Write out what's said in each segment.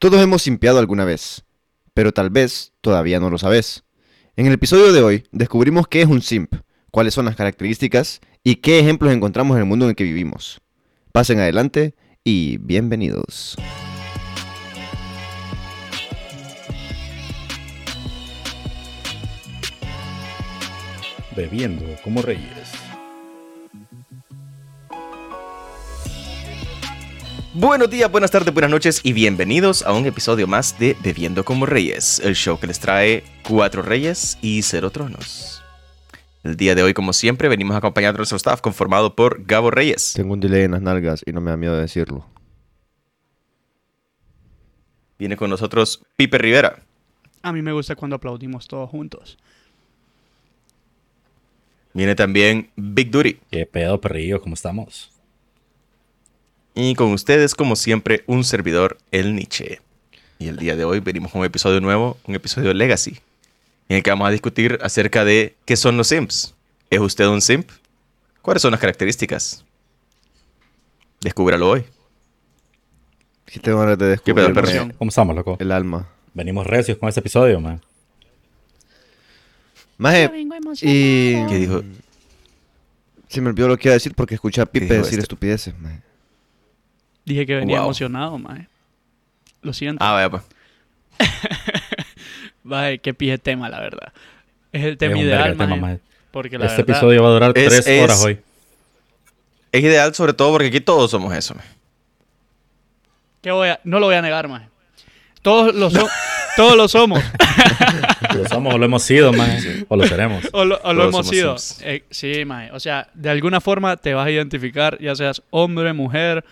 Todos hemos simpiado alguna vez, pero tal vez todavía no lo sabes. En el episodio de hoy descubrimos qué es un simp, cuáles son las características y qué ejemplos encontramos en el mundo en el que vivimos. Pasen adelante y bienvenidos. Bebiendo como reyes. Buenos días, buenas tardes, buenas noches y bienvenidos a un episodio más de Bebiendo como Reyes, el show que les trae cuatro reyes y cero tronos. El día de hoy, como siempre, venimos acompañando a nuestro staff conformado por Gabo Reyes, Tengo un delay en las nalgas y no me da miedo decirlo. viene con nosotros Pipe Rivera, A mí me gusta cuando aplaudimos todos juntos. viene también Big Duty ¿Qué pedo, perrillo? ¿Cómo estamos? Y con ustedes, como siempre, un servidor, el Nietzsche. Y el día de hoy venimos con un episodio nuevo, un episodio Legacy, en el que vamos a discutir acerca de qué son los simps. ¿Es usted un simp? ¿Cuáles son las características? Descúbralo hoy. Sí tengo ganas de ¿Qué perro? ¿Cómo estamos, loco? el alma. Venimos recios con este episodio, man. Maje, y... ¿Qué dijo? Se me olvidó lo que iba a decir porque escuché a Pipe decir este? estupideces, maje. Dije que venía Wow. emocionado, mae. Lo siento. Ah, vaya, pues. Vaya, qué pije tema, la verdad. Es el tema ideal, tema, mae, man. Porque la Este verdad, episodio va a durar Es- tres es- horas hoy. Es ideal sobre todo porque aquí todos somos eso. man. ¿qué voy a- no lo voy a negar, mae. Todos lo, so- todos lo somos. Lo somos o lo hemos sido, man. O lo seremos. o lo, o lo Todos hemos sido. Eh, sí, mae. O sea, de alguna forma te vas a identificar, ya seas hombre, mujer,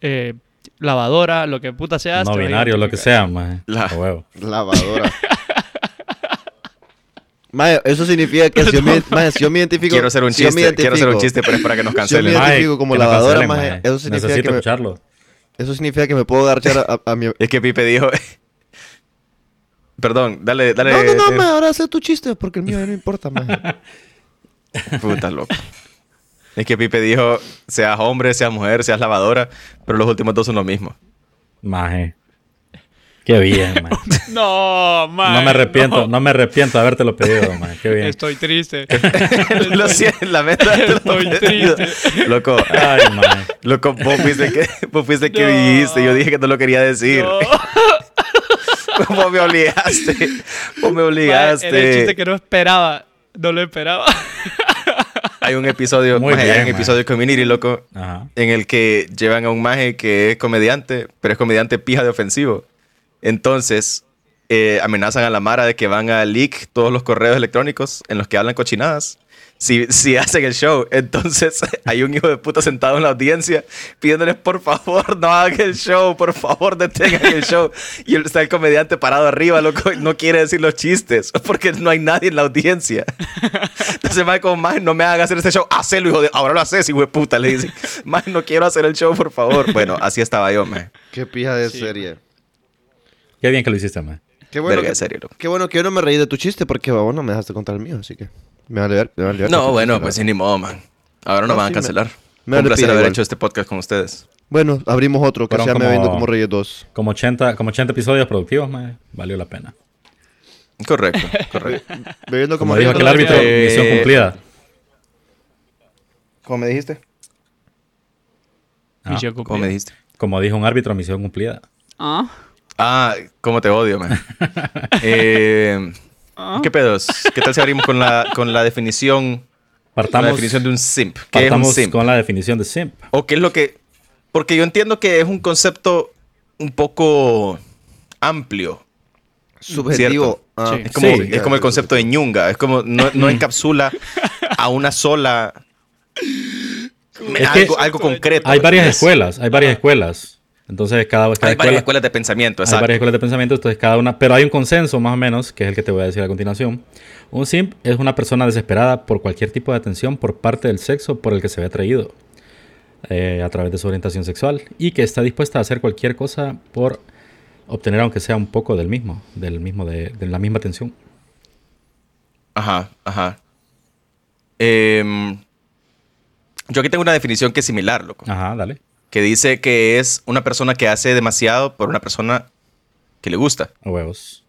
eh, lavadora, lo que puta seas. No binario, lo que sea. La- A huevo. Lavadora. Maje, eso significa que si yo me, maje, si yo me identifico... Quiero hacer un si chiste, quiero hacer un chiste, pero es para que nos Si yo cancelen. me Mae, identifico como lavadora, cancelen, mae. eso significa Necesito que me- escucharlo. Eso significa que me puedo dar a, a mi... Es que Pipe dijo... Perdón, dale, dale. No, no, no, eh, maje, ahora haz tu chiste porque el mío no importa, maje. Puta loco. Es que Pipe dijo, seas hombre, seas mujer, seas lavadora, pero los últimos dos son lo mismo. Maje. Qué bien, man. No, mae. No me arrepiento, no. no me arrepiento de habértelo pedido, man. Qué bien. Estoy triste. lo siento, lamento habértelo Estoy triste. Loco, Ay, man. loco, vos fuiste que, vos fuiste que No. dijiste. Yo dije que no lo quería decir. No. Vos me obligaste. Vos me obligaste. Era el chiste que no esperaba. No lo esperaba. Hay un episodio, Muy maje, bien, hay un episodio de Community, loco, Ajá. en el que llevan a un maje que es comediante, pero es comediante pija de ofensivo. Entonces, eh, amenazan a la Mara de que van a leak todos los correos electrónicos en los que hablan cochinadas. Si, si hacen el show, entonces hay un hijo de puta sentado en la audiencia pidiéndoles por favor no hagan el show, por favor detengan el show. Y está el comediante parado arriba, loco, y no quiere decir los chistes porque no hay nadie en la audiencia. Entonces, más como, más no me hagas hacer este show, hacelo, hijo de. Ahora lo haces, hijo de puta, le dice. Más no quiero hacer el show, por favor. Bueno, así estaba yo, man. Qué pija de Sí. serie. Qué bien que lo hiciste, man. Qué bueno, Verga, que, serio, loco. qué bueno que yo no me reí de tu chiste porque vos no me dejaste contar el mío, así que... Me vale ver, me vale ver. No, bueno, pues sí, ni modo, man. Ahora no, No, me van sí, a cancelar. me vale un placer haber igual. hecho este podcast con ustedes. Bueno, abrimos otro que Fueron se llama como- Viendo como Reyes 2. Como 80, como 80 episodios productivos, man. Valió la pena. Correcto, correcto. Bebiendo como, Como dijo Reyes aquel árbitro, Eh, misión cumplida. ¿Cómo me dijiste? Ah, Misión ¿Cómo cumplida. me dijiste? Como dijo un árbitro, misión cumplida. Ah. Ah, cómo te odio, man. Eh, Ah. ¿Qué pedos? ¿Qué tal si abrimos con la, con la definición, la Partamos, definición de un simp? ¿Qué es un partamos simp? con la definición de simp. ¿O qué es lo que...? Porque yo entiendo que es un concepto un poco amplio. Subjetivo. Ah, Sí. Es como, Sí. es como el concepto de ñunga. Es como no, no encapsula a una sola. Algo, algo concreto. Hay varias escuelas, hay varias escuelas. Entonces, cada, cada Hay varias escuela, escuelas de pensamiento, hay exacto. varias escuelas de pensamiento, entonces cada una, pero hay un consenso más o menos, que es el que te voy a decir a continuación. Un simp es una persona desesperada por cualquier tipo de atención por parte del sexo por el que se ve atraído eh, a través de su orientación sexual y que está dispuesta a hacer cualquier cosa por obtener aunque sea un poco del mismo, del mismo de, de la misma atención. Ajá, ajá. Em, yo aquí tengo una definición que es similar, loco. Ajá, dale. Que dice que es una persona que hace demasiado por una persona que le gusta. A huevos.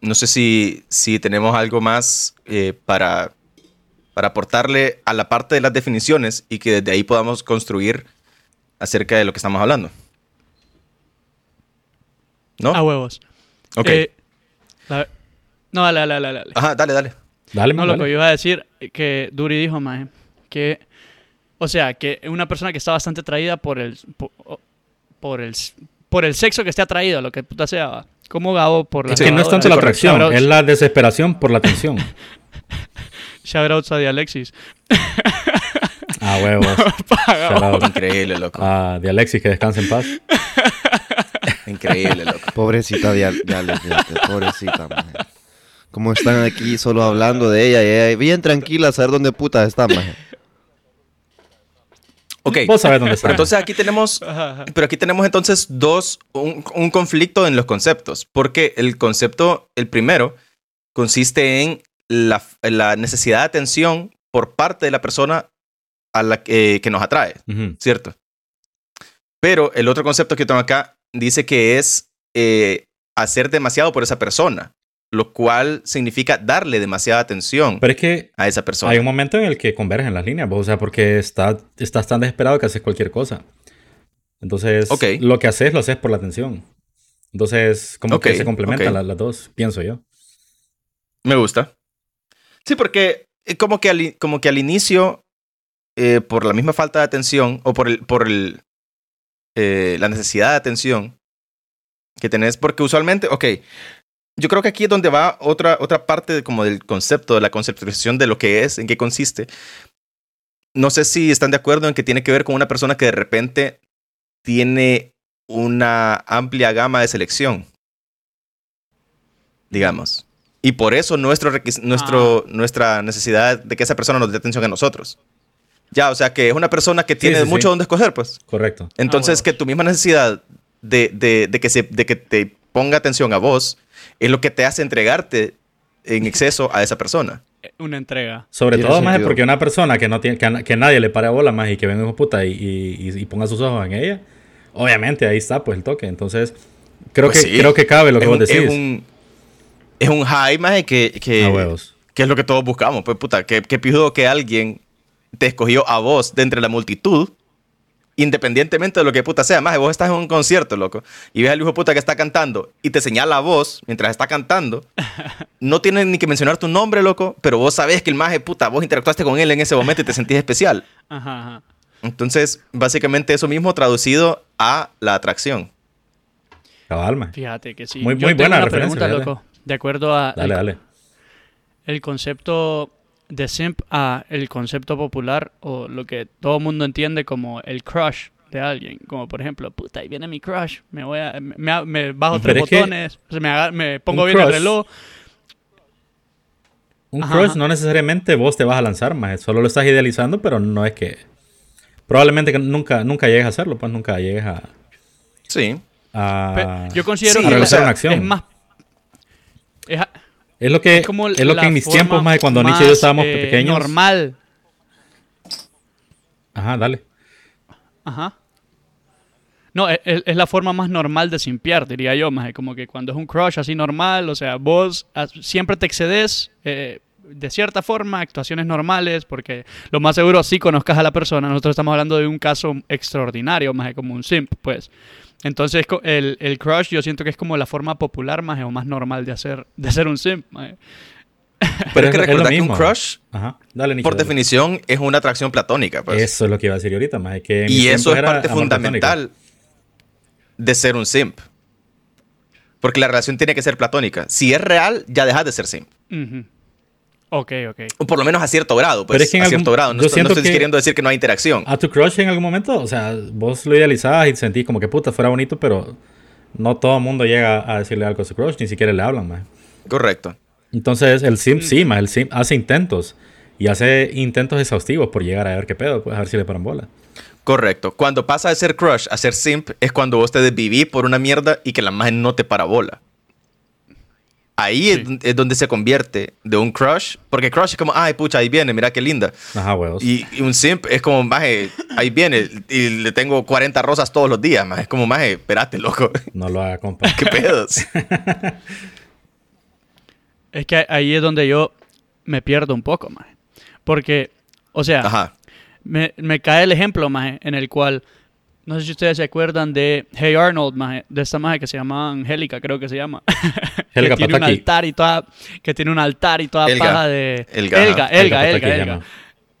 No sé si, si tenemos algo más eh, para, para aportarle a la parte de las definiciones y que desde ahí podamos construir acerca de lo que estamos hablando. ¿No? A huevos. ok. Eh, la- No, dale, dale, dale. dale. Ajá, dale, dale. Dale, No, lo que yo iba a decir, eh, que Duri dijo, maje, que, o sea, que una persona que está bastante atraída por el, por, por el, por el sexo que esté atraído, lo que puta sea, va. como Gabo por la Es que no es tanto la atracción, es la desesperación por la atención. Shoutouts a de Alexis. A huevos. Shout out Increíble, loco. A de Alexis, que descanse en paz. Increíble, loco. Pobrecita de, pobrecita, maje. Como están aquí solo hablando de ella y ella bien tranquila a saber dónde puta está, maje. Ok. Vos sabés dónde está. Entonces aquí tenemos, pero aquí tenemos entonces dos, un, un conflicto en los conceptos, porque el concepto, el primero, consiste en la, la necesidad de atención por parte de la persona a la que, que nos atrae. ¿cierto? Pero el otro concepto que tengo acá dice que es eh, hacer demasiado por esa persona, lo cual significa darle demasiada atención Pero es que a esa persona. hay un momento en el que convergen las líneas, vos, o sea, porque está, estás tan desesperado que haces cualquier cosa. Entonces, lo que haces, lo haces por la atención. Entonces, como que se complementan las, las dos, pienso yo. Me gusta. Sí, porque eh, como que al, como que al inicio, eh, por la misma falta de atención o por, el, por el, eh, la necesidad de atención que tenés, porque usualmente, ok, yo creo que aquí es donde va otra, otra parte de- como del concepto, de la conceptualización de lo que es, en qué consiste. No sé si están de acuerdo en que tiene que ver con una persona que de repente tiene una amplia gama de selección, digamos. Y por eso nuestro, nuestro, nuestra necesidad de que esa persona nos dé atención a nosotros. Ya, o sea, que es una persona que tiene sí, sí. mucho donde escoger, pues. Correcto. Entonces, huevos. que tu misma necesidad de, de- de que se, de que te ponga atención a vos es lo que te hace entregarte en exceso a esa persona. Una entrega. Sobre Tiene todo, más porque una persona que no tiene, que, nadie le pare bola más y que venga puta y, y- y- y ponga sus ojos en ella, obviamente ahí está pues el toque. Entonces, creo Pues que sí. creo que cabe lo que vos decís. es un es un high, maje, que, que, A huevos. que es lo que todos buscamos. Pues puta, que, que pijudo que alguien te escogió a vos de entre la multitud, independientemente de lo que puta sea. Más, vos estás en un concierto, loco, y ves al hijo de puta que está cantando y te señala a vos mientras está cantando. No tienes ni que mencionar tu nombre, loco, pero vos sabés que el maje, puta, vos interactuaste con él en ese momento y te sentís especial. Ajá, ajá. Entonces, básicamente eso mismo traducido a la atracción. Cabal, maje. Fíjate que sí. Muy- tengo buena una referencia, pregunta, loco. De acuerdo a Dale, el, dale. el concepto de simp a el concepto popular o lo que todo el mundo entiende como el crush de alguien. Como por ejemplo, puta, ahí viene mi crush. Me voy a, me, bajo Pero tres botones, se me, me pongo bien el reloj. Un Ajá, crush ajá. no necesariamente vos te vas a lanzar, más solo lo estás idealizando, pero no es que... Probablemente que nunca, nunca llegues a hacerlo, pues nunca llegues a... Sí. a- yo considero sí, que o realizar sea, una acción. es más... Es, a- Es lo que, es como es lo que en mis tiempos, más cuando Nietzsche y yo estábamos eh, pequeños... Normal. Ajá, dale. Ajá. No, es, es- es la forma más normal de simpiar, diría yo, más como que cuando es un crush así normal, o sea, vos siempre te excedes eh, de cierta forma, actuaciones normales, porque lo más seguro sí conozcas a la persona. Nosotros estamos hablando de un caso extraordinario, más como un simp, pues. Entonces el, el crush yo siento que es como la forma popular más o más normal de hacer, de ser un simp. maje. Pero es que recordar que un crush, Ajá, dale, Nietzsche, por dale. definición, es una atracción platónica. Pues. Eso es lo que iba a decir ahorita, más que Y eso es parte fundamental de ser un simp. Porque la relación tiene que ser platónica. Si es real, ya dejas de ser simp. Ujú. Ok, ok. O por lo menos a cierto grado. Pues, Pero es que en a algún- cierto grado. No, yo estoy, no estoy que- queriendo decir que no hay interacción. A tu crush en algún momento, o sea, vos lo idealizabas y sentís como que puta fuera bonito, pero no todo el mundo llega a decirle algo a su crush, ni siquiera le hablan más. Correcto. Entonces, el simp sí, más el simp hace intentos y hace intentos exhaustivos por llegar a ver qué pedo, pues a ver si le paran bola. Correcto. Cuando pasa de ser crush a ser simp, es cuando vos te desvivís por una mierda y que la magia no te para bola. Ahí Sí. es, don- es donde se convierte de un crush. Porque crush es como, ay, pucha, ahí viene, mira qué linda. Ajá, huevos. Y, y un simp es como, maje, ahí viene. Y le tengo 40 rosas todos los días, maje. Es como, maje, espérate, loco. No lo haga, compa. ¿Qué pedos? Es que ahí es donde yo me pierdo un poco, más. Porque, o sea, Ajá. me, me cae el ejemplo, más, en el cual, no sé si ustedes se acuerdan de Hey Arnold, maje, de esta maje que se llama Angélica, creo que se llama. Helga que tiene un Pataki. altar y toda, que tiene un altar y toda Elga. paja de... Elga, Elga. Elga, Elga, Elga.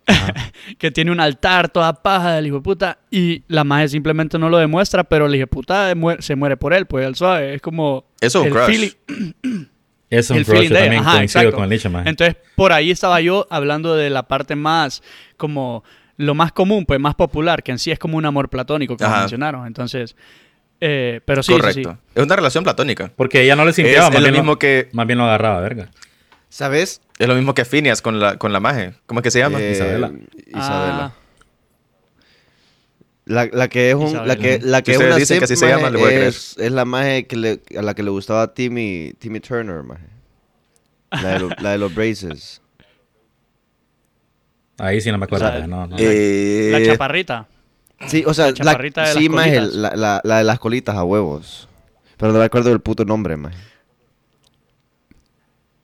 que tiene un altar, toda paja del hijo de puta, y la maje simplemente no lo demuestra, pero el hijo de puta se muere por él, pues él suave, es como... Es un el crush. feeling- es un el crush. Yo también Ajá, coincido exacto. con el maje. Entonces, por ahí estaba yo hablando de la parte más como lo más común, pues más popular, que en sí es como un amor platónico, como Ajá. mencionaron. Entonces, eh, pero sí, Correcto. sí. Es una relación platónica. Porque ella no le sintió, más, lo bien mismo lo, que más bien lo agarraba, verga. ¿Sabes? es lo mismo que Phineas con la, con la maje. ¿Cómo es que se llama? Eh, Isabela. Isabela. Ah, La, la que es un, la que, la Si que es una que así se llama, le voy a creer. es, es la maje que le, a la que le gustaba Timmy, Timmy Turner, maje. La de, lo- la de los braces. Ahí sí no me acuerdo. O sea, maje, no, no. Eh, la chaparrita. Sí, o sea, La la, chaparrita de sí, las maje, colitas. la, la, la de las colitas a huevos. Pero no me acuerdo del puto nombre, maje.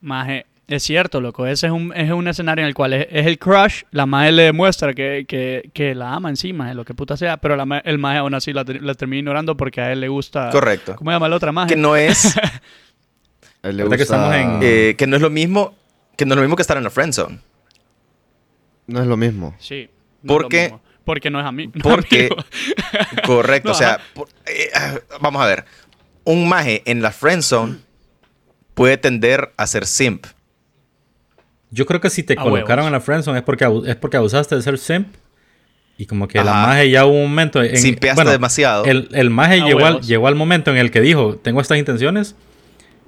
Maje, es cierto, loco. Ese es un, es un escenario en el cual es, es el crush. La maje le demuestra que, que, que la ama encima, lo que puta sea. Pero la el maje aún así la, ter- la termina ignorando porque a él le gusta. Correcto. ¿Cómo se llama la otra maje? Que no es, A él le que gusta- estamos en- eh, que no es lo mismo, que no es lo mismo que estar en la friend zone. No es lo mismo. Sí. no ¿Por es lo qué? mismo. Porque no es a mí. Porque- Correcto. No, o sea, por- eh, vamos a ver. Un maje en la friend zone puede tender a ser simp. Yo creo que si te A colocaron huevos. en la friendzone es porque, es porque abusaste de ser simp. Y como que la Ajá. maje ya hubo un momento... En, Simpeaste demasiado. El, el maje llegó al, llegó al momento en el que dijo, tengo estas intenciones.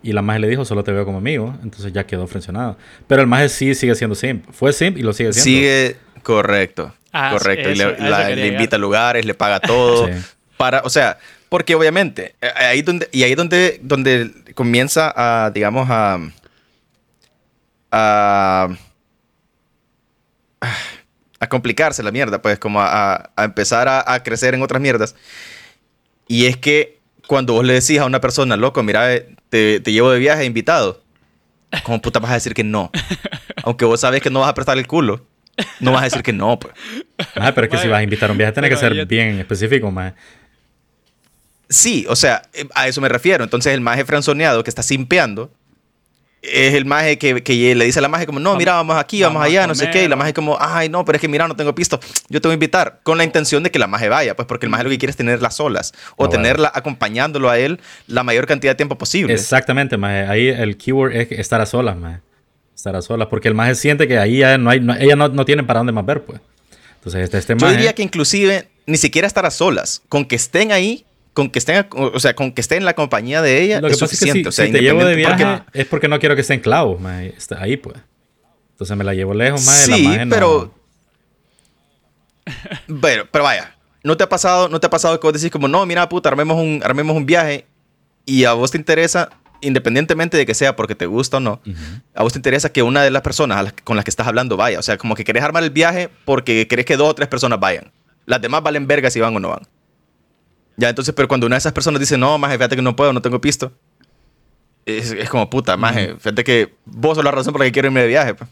Y la maje le dijo, solo te veo como amigo. Entonces ya quedó frencionado. Pero el maje sí sigue siendo simp. Fue simp y lo sigue siendo. Sigue correcto. Ah, correcto. y eso- le, a eso la- le invita a lugares, le paga todo. Sí. Para, o sea, porque obviamente, eh, ahí donde, y ahí donde, donde comienza a, digamos, a. a. a complicarse la mierda, pues, como a, a empezar a, a crecer en otras mierdas. Y es que cuando vos le decís a una persona, loco, mira, eh, te, te llevo de viaje invitado, ¿cómo puta vas a decir que no? Aunque vos sabes que no vas a prestar el culo, no vas a decir que no, pues. Maje, pero es que si vas a invitar a un viaje, tiene que ser bien específico, maje. Sí, o sea, eh, a eso me refiero. Entonces, el maje franzoneado que está simpeando es el maje que, que le dice a la maje como, no, mira, vamos aquí, vamos, allá, no sé qué. Y la maje como, ay, no, pero es que mira, no tengo pisto. Yo te voy a invitar. Con la intención de que la maje vaya, pues porque el maje lo que quiere es tenerla solas. O Ah, bueno. tenerla acompañándolo a él la mayor cantidad de tiempo posible. Exactamente, maje. Ahí el keyword es estar a solas, maje. Estar a solas. Porque el maje siente que ahí ya no hay... no- ella no, no tiene para dónde más ver, pues. Entonces, este, este Yo maje... diría que inclusive ni siquiera estar a solas. Con que estén ahí, con que estén, o sea, con que estén en la compañía de ella Lo que es pasa es que suficiente. si, o sea, si te llevo de viaje porque- es porque no quiero que estén clavos, maje. Está ahí, pues. Entonces me la llevo lejos, maje. Sí, la no- pero- Pero, pero vaya, ¿no te ha pasado, no te ha pasado que vos decís como, no, mira, puta, armemos un, armemos un viaje y a vos te interesa, independientemente de que sea porque te gusta o no, a vos te interesa que una de las personas las- con las que estás hablando vaya. O sea, como que querés armar el viaje porque querés que dos o tres personas vayan. Las demás valen verga si van o no van. Ya, entonces, pero cuando una de esas personas dice, no, maje, fíjate que no puedo, no tengo pisto. Es, es como, puta, maje, fíjate que vos sos la razón por la que quiero irme de viaje. pues.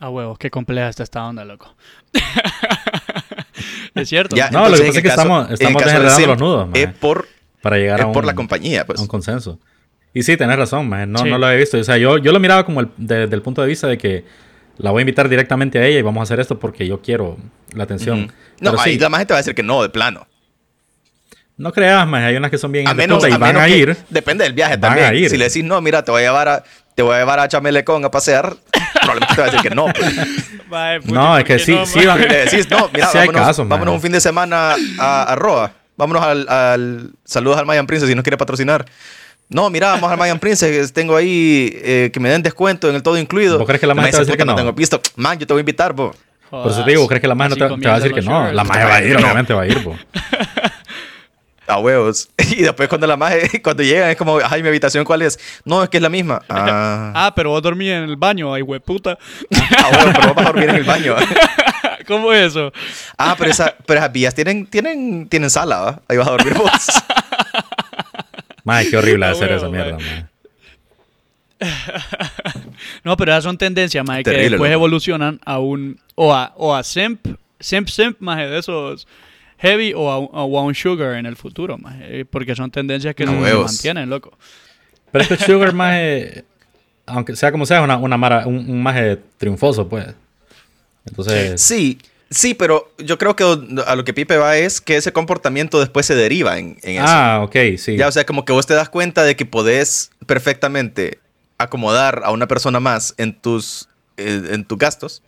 A huevos, qué compleja está esta onda, loco. es cierto. Ya, No, lo que pasa es que caso- estamos- estamos desenredando los nudos, maje. Es por, Para llegar es a un, por la compañía, pues. a un consenso. Y sí, tenés razón, maje. No, Sí. no lo había visto. O sea, yo, yo lo miraba como el, de- desde el punto de vista de que la voy a invitar directamente a ella y vamos a hacer esto porque yo quiero la atención. No, Pero ahí sí, la maje te va a decir que no, de plano. No creas, maje. Hay unas que son bien A menos, y a van menos a que- ir. Depende del viaje Van también. a ir. Si le decís, no, mira, te voy a llevar a, te voy a, llevar a Chamelecón a pasear, probablemente te va a decir que no. pues. No, ¿por es que sí, no, sí van- le decís, no, mira, Sí hay vámonos, casos, vámonos un fin de semana a, a Roa. Vámonos al, al- Saludos al Mayan Princess si nos quiere patrocinar. No, mira, vamos al Mayan Princess. Tengo ahí eh, que me den descuento en el todo incluido. ¿Vos crees que la maje te va a decir que "Puta, no? tengo pisto. Man, yo te voy a invitar, po. Por eso te digo, ¿crees que la maje no te, te va a decir que no? La maje va a ir, obviamente va a ir, po. A huevos. Y después cuando la maje, cuando llegan es como, ay, mi habitación, ¿cuál es? No, es que es la misma. Ah, Ah, pero vos dormís en el baño, ay, hueputa. a huevos, pero vos vas a dormir en el baño. ¿Cómo es eso? Ah, pero, esa, pero esas vías tienen, tienen, tienen sala, ¿va? Ahí vas a dormir vos. Mae, qué horrible A hacer huevo, esa mierda. No, pero esas son tendencias, más que después loco. evolucionan a un. O a, o a simp, simp, simp, más de esos heavy o a, a un sugar en el futuro, más porque son tendencias que no se huevos. mantienen, loco. Pero este Sugar, maje, aunque sea como sea, es una, una mara, un, un maje triunfoso, pues. Entonces, Sí, sí, pero yo creo que a lo que Pipe va es que ese comportamiento después se deriva en, en eso. ah, ok, sí. Ya, o sea, como que vos te das cuenta de que podés perfectamente acomodar a una persona más en tus, eh, en tus gastos.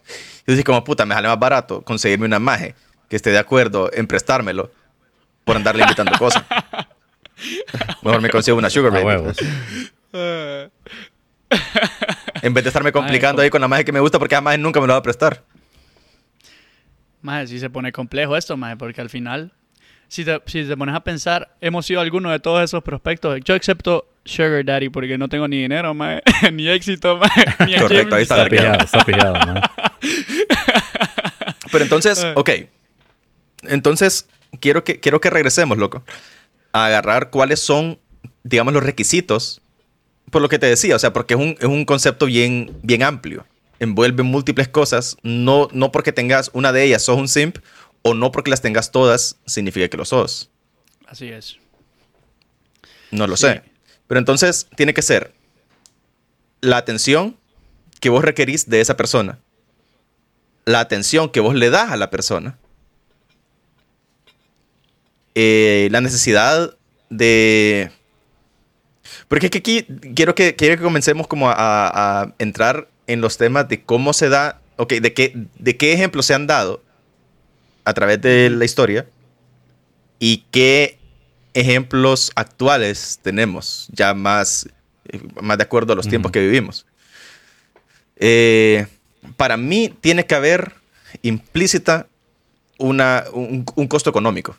Y dices como, puta, me sale más barato conseguirme una maje que esté de acuerdo en prestármelo por andarle invitando cosas. Mejor me consigo una sugar baby. huevos. En vez de estarme complicando ahí con la maje que me gusta porque además nunca me lo va a prestar. Más si se pone complejo esto, más porque al final, si te, si te pones a pensar, hemos sido algunos de todos esos prospectos. Yo excepto Sugar Daddy porque no tengo ni dinero, maje, ni éxito, maje, ni Correcto, ahí está Está pillado, está pillado. Pero entonces, ok. Entonces, quiero que, quiero que regresemos, loco. A agarrar cuáles son, digamos, los requisitos. Por lo que te decía, o sea, porque es un, es un concepto bien, bien amplio. Envuelve múltiples cosas. No, no porque tengas una de ellas sos un simp, o no porque las tengas todas significa que lo sos. Así es. No lo Sí. sé. Pero entonces tiene que ser la atención que vos requerís de esa persona. La atención que vos le das a la persona. Eh, la necesidad de... Porque es que aquí quiero que, quiero que comencemos como a, a- entrar en los temas de cómo se da, ok, de qué, de qué ejemplos se han dado a través de la historia y qué ejemplos actuales tenemos, ya más, eh, más de acuerdo a los tiempos que vivimos. Eh, para mí tiene que haber implícita una, un, un costo económico.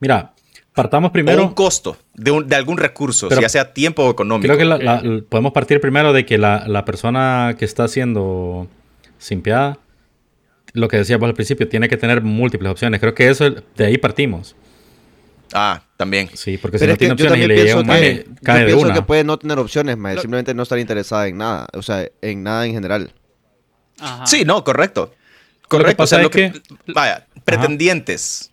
Mira, partamos o un primero. costo de, un- de algún recurso, Pero ya sea tiempo o económico. Creo que la- podemos partir primero de que la, la persona que está siendo simpiada, lo que decíamos al principio, tiene que tener múltiples opciones. Creo que eso, de ahí partimos. Ah, también. Sí, porque si no tiene opciones y también le llega pienso un maje, yo cae de pienso una. que puede no tener opciones, mae, simplemente no estar interesada en nada, o sea, en nada en general. Ajá. Sí, no, correcto. Lo que Correcto. o sea, pasa lo que- vaya, pretendientes.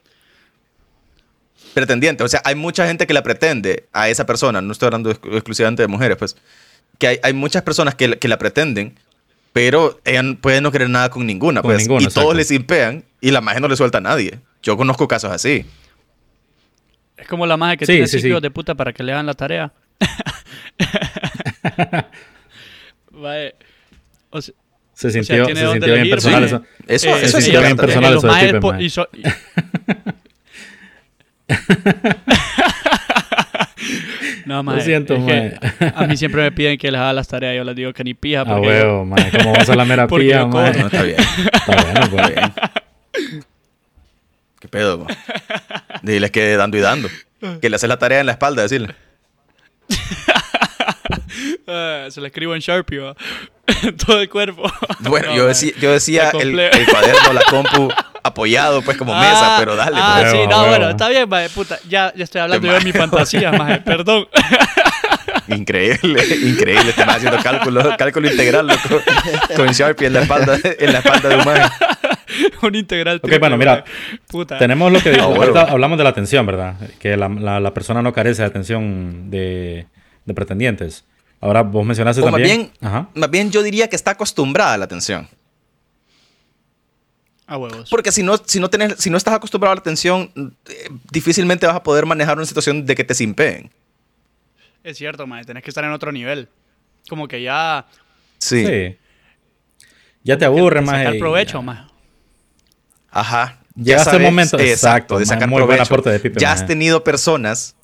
Pretendientes. O sea, hay mucha gente que la pretende a esa persona. No estoy hablando ex- exclusivamente de mujeres, pues. Que hay, hay muchas personas que, la- que la pretenden, pero ella n- puede no querer nada con ninguna, Con pues. ninguna, y exacto. todos le simpean y la magia no le suelta a nadie. Yo conozco casos así. Es como la magia que Sí, tiene sí, cinco sí. de puta para que le hagan la tarea. Vaya. O sea, Se sintió, se sintió bien personal sí. eso. Eso, eh, eso se sintió bien personal los eso de majes Pipe, po- maje. y so- y- No, maje, siento, es que. A mí siempre me piden que les haga las tareas. Yo les digo que ni pija. A Porque huevo, man. ¿Cómo vas a la mera? No, está bien. Está bueno, pues. Está bien. ¿Qué pedo? mo? Diles que dando y dando. Que le haces la tarea en la espalda, decirle. Ah, se lo escribo en Sharpie, va. Todo el cuerpo. Bueno, No, yo, decía, yo decía el cuaderno, la compu apoyado, pues como mesa, Ah, pero dale. Ah, pues. sí, no, bueno, está bien, maje, puta. Ya, ya estoy hablando yo de mi fantasía, maje. Perdón. Increíble, increíble. Te vas haciendo cálculo, cálculo integral, loco. Con Sharpie en la espalda, en la espalda de un maje. Un integral. Ok, triple, bueno, mira. Puta. Tenemos lo que Ah, ahorita hablamos de la atención, ¿verdad? Que la, la- la persona no carece de atención de, de pretendientes. Ahora vos mencionaste O más también. bien, Ajá. más bien yo diría que está acostumbrada a la atención. A huevos. Porque si no, si no, tenés, si no estás acostumbrado a la atención, eh, difícilmente vas a poder manejar una situación de que te simpeen. Es cierto, maje. Tenés que estar en otro nivel. Como que ya. Sí. Sí. Ya te aburre, más. Sacar provecho, maje. Ajá. Llegaste al momento- exacto, de sacar provecho. de Pipe, ya has tenido personas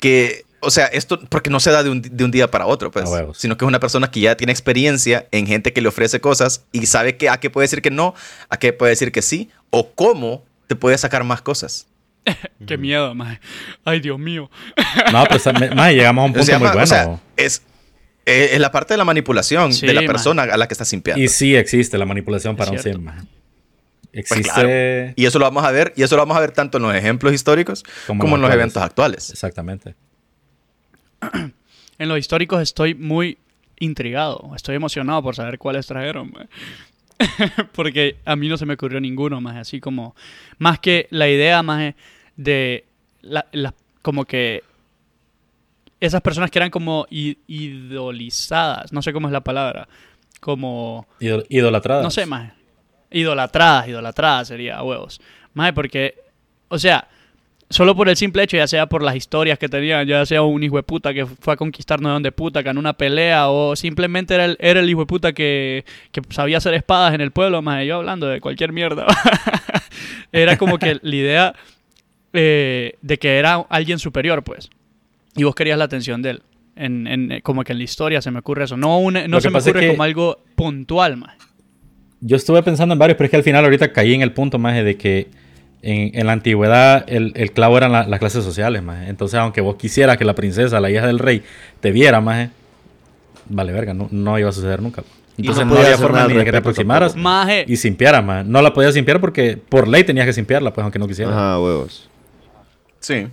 que, o sea, esto porque no se da de un, de un día para otro, pues, sino que es una persona que ya tiene experiencia en gente que le ofrece cosas y sabe que, a qué puede decir que no, a qué puede decir que sí, o cómo te puede sacar más cosas. Qué miedo, maje. Ay, Dios mío. No, me- maje, llegamos a un O punto sea, muy ma- bueno. o sea, es, es, es la parte de la manipulación Sí, de la ma. persona a la que estás simpiando. y sí existe la manipulación para un sim, maje. Pues Existe. claro. Y eso lo vamos a ver, y eso lo vamos a ver tanto en los ejemplos históricos Como como, en los eventos actuales. Exactamente. En los históricos estoy muy intrigado. Estoy emocionado por saber cuáles trajeron. Porque a mí no se me ocurrió ninguno más. Así como. Más que la idea más de. La, la- como que. Esas personas que eran como idolizadas. No sé cómo es la palabra. Como. Idol- idolatradas. No sé, más. Idolatradas, idolatradas sería a huevos. Más porque, o sea, solo por el simple hecho, ya sea por las historias que tenían, ya sea un hijo de puta que fue a conquistar no sé dónde puta, ganó una pelea, o simplemente era el, era el hijo de puta que, que sabía hacer espadas en el pueblo, más yo hablando de cualquier mierda. era como que la idea eh, de que era alguien superior, pues. Y vos querías la atención de él. En, en- como que en la historia se me ocurre eso. No, un- no se me es ocurre que- como algo puntual, más. Yo estuve pensando en varios, pero es que al final ahorita caí en el punto más de que en, en la antigüedad el, el clavo eran la- las clases sociales, más. Entonces, aunque vos quisieras que la princesa, la hija del rey, te viera, más, vale, verga, no, no iba a suceder nunca. Entonces no no, podía había hacer forma nada ni de que te aproximaras. Maje, y simpiaras, más. No la podías simpiar porque por ley tenías que simpiarla, pues, aunque no quisieras. Ajá, huevos. Sí.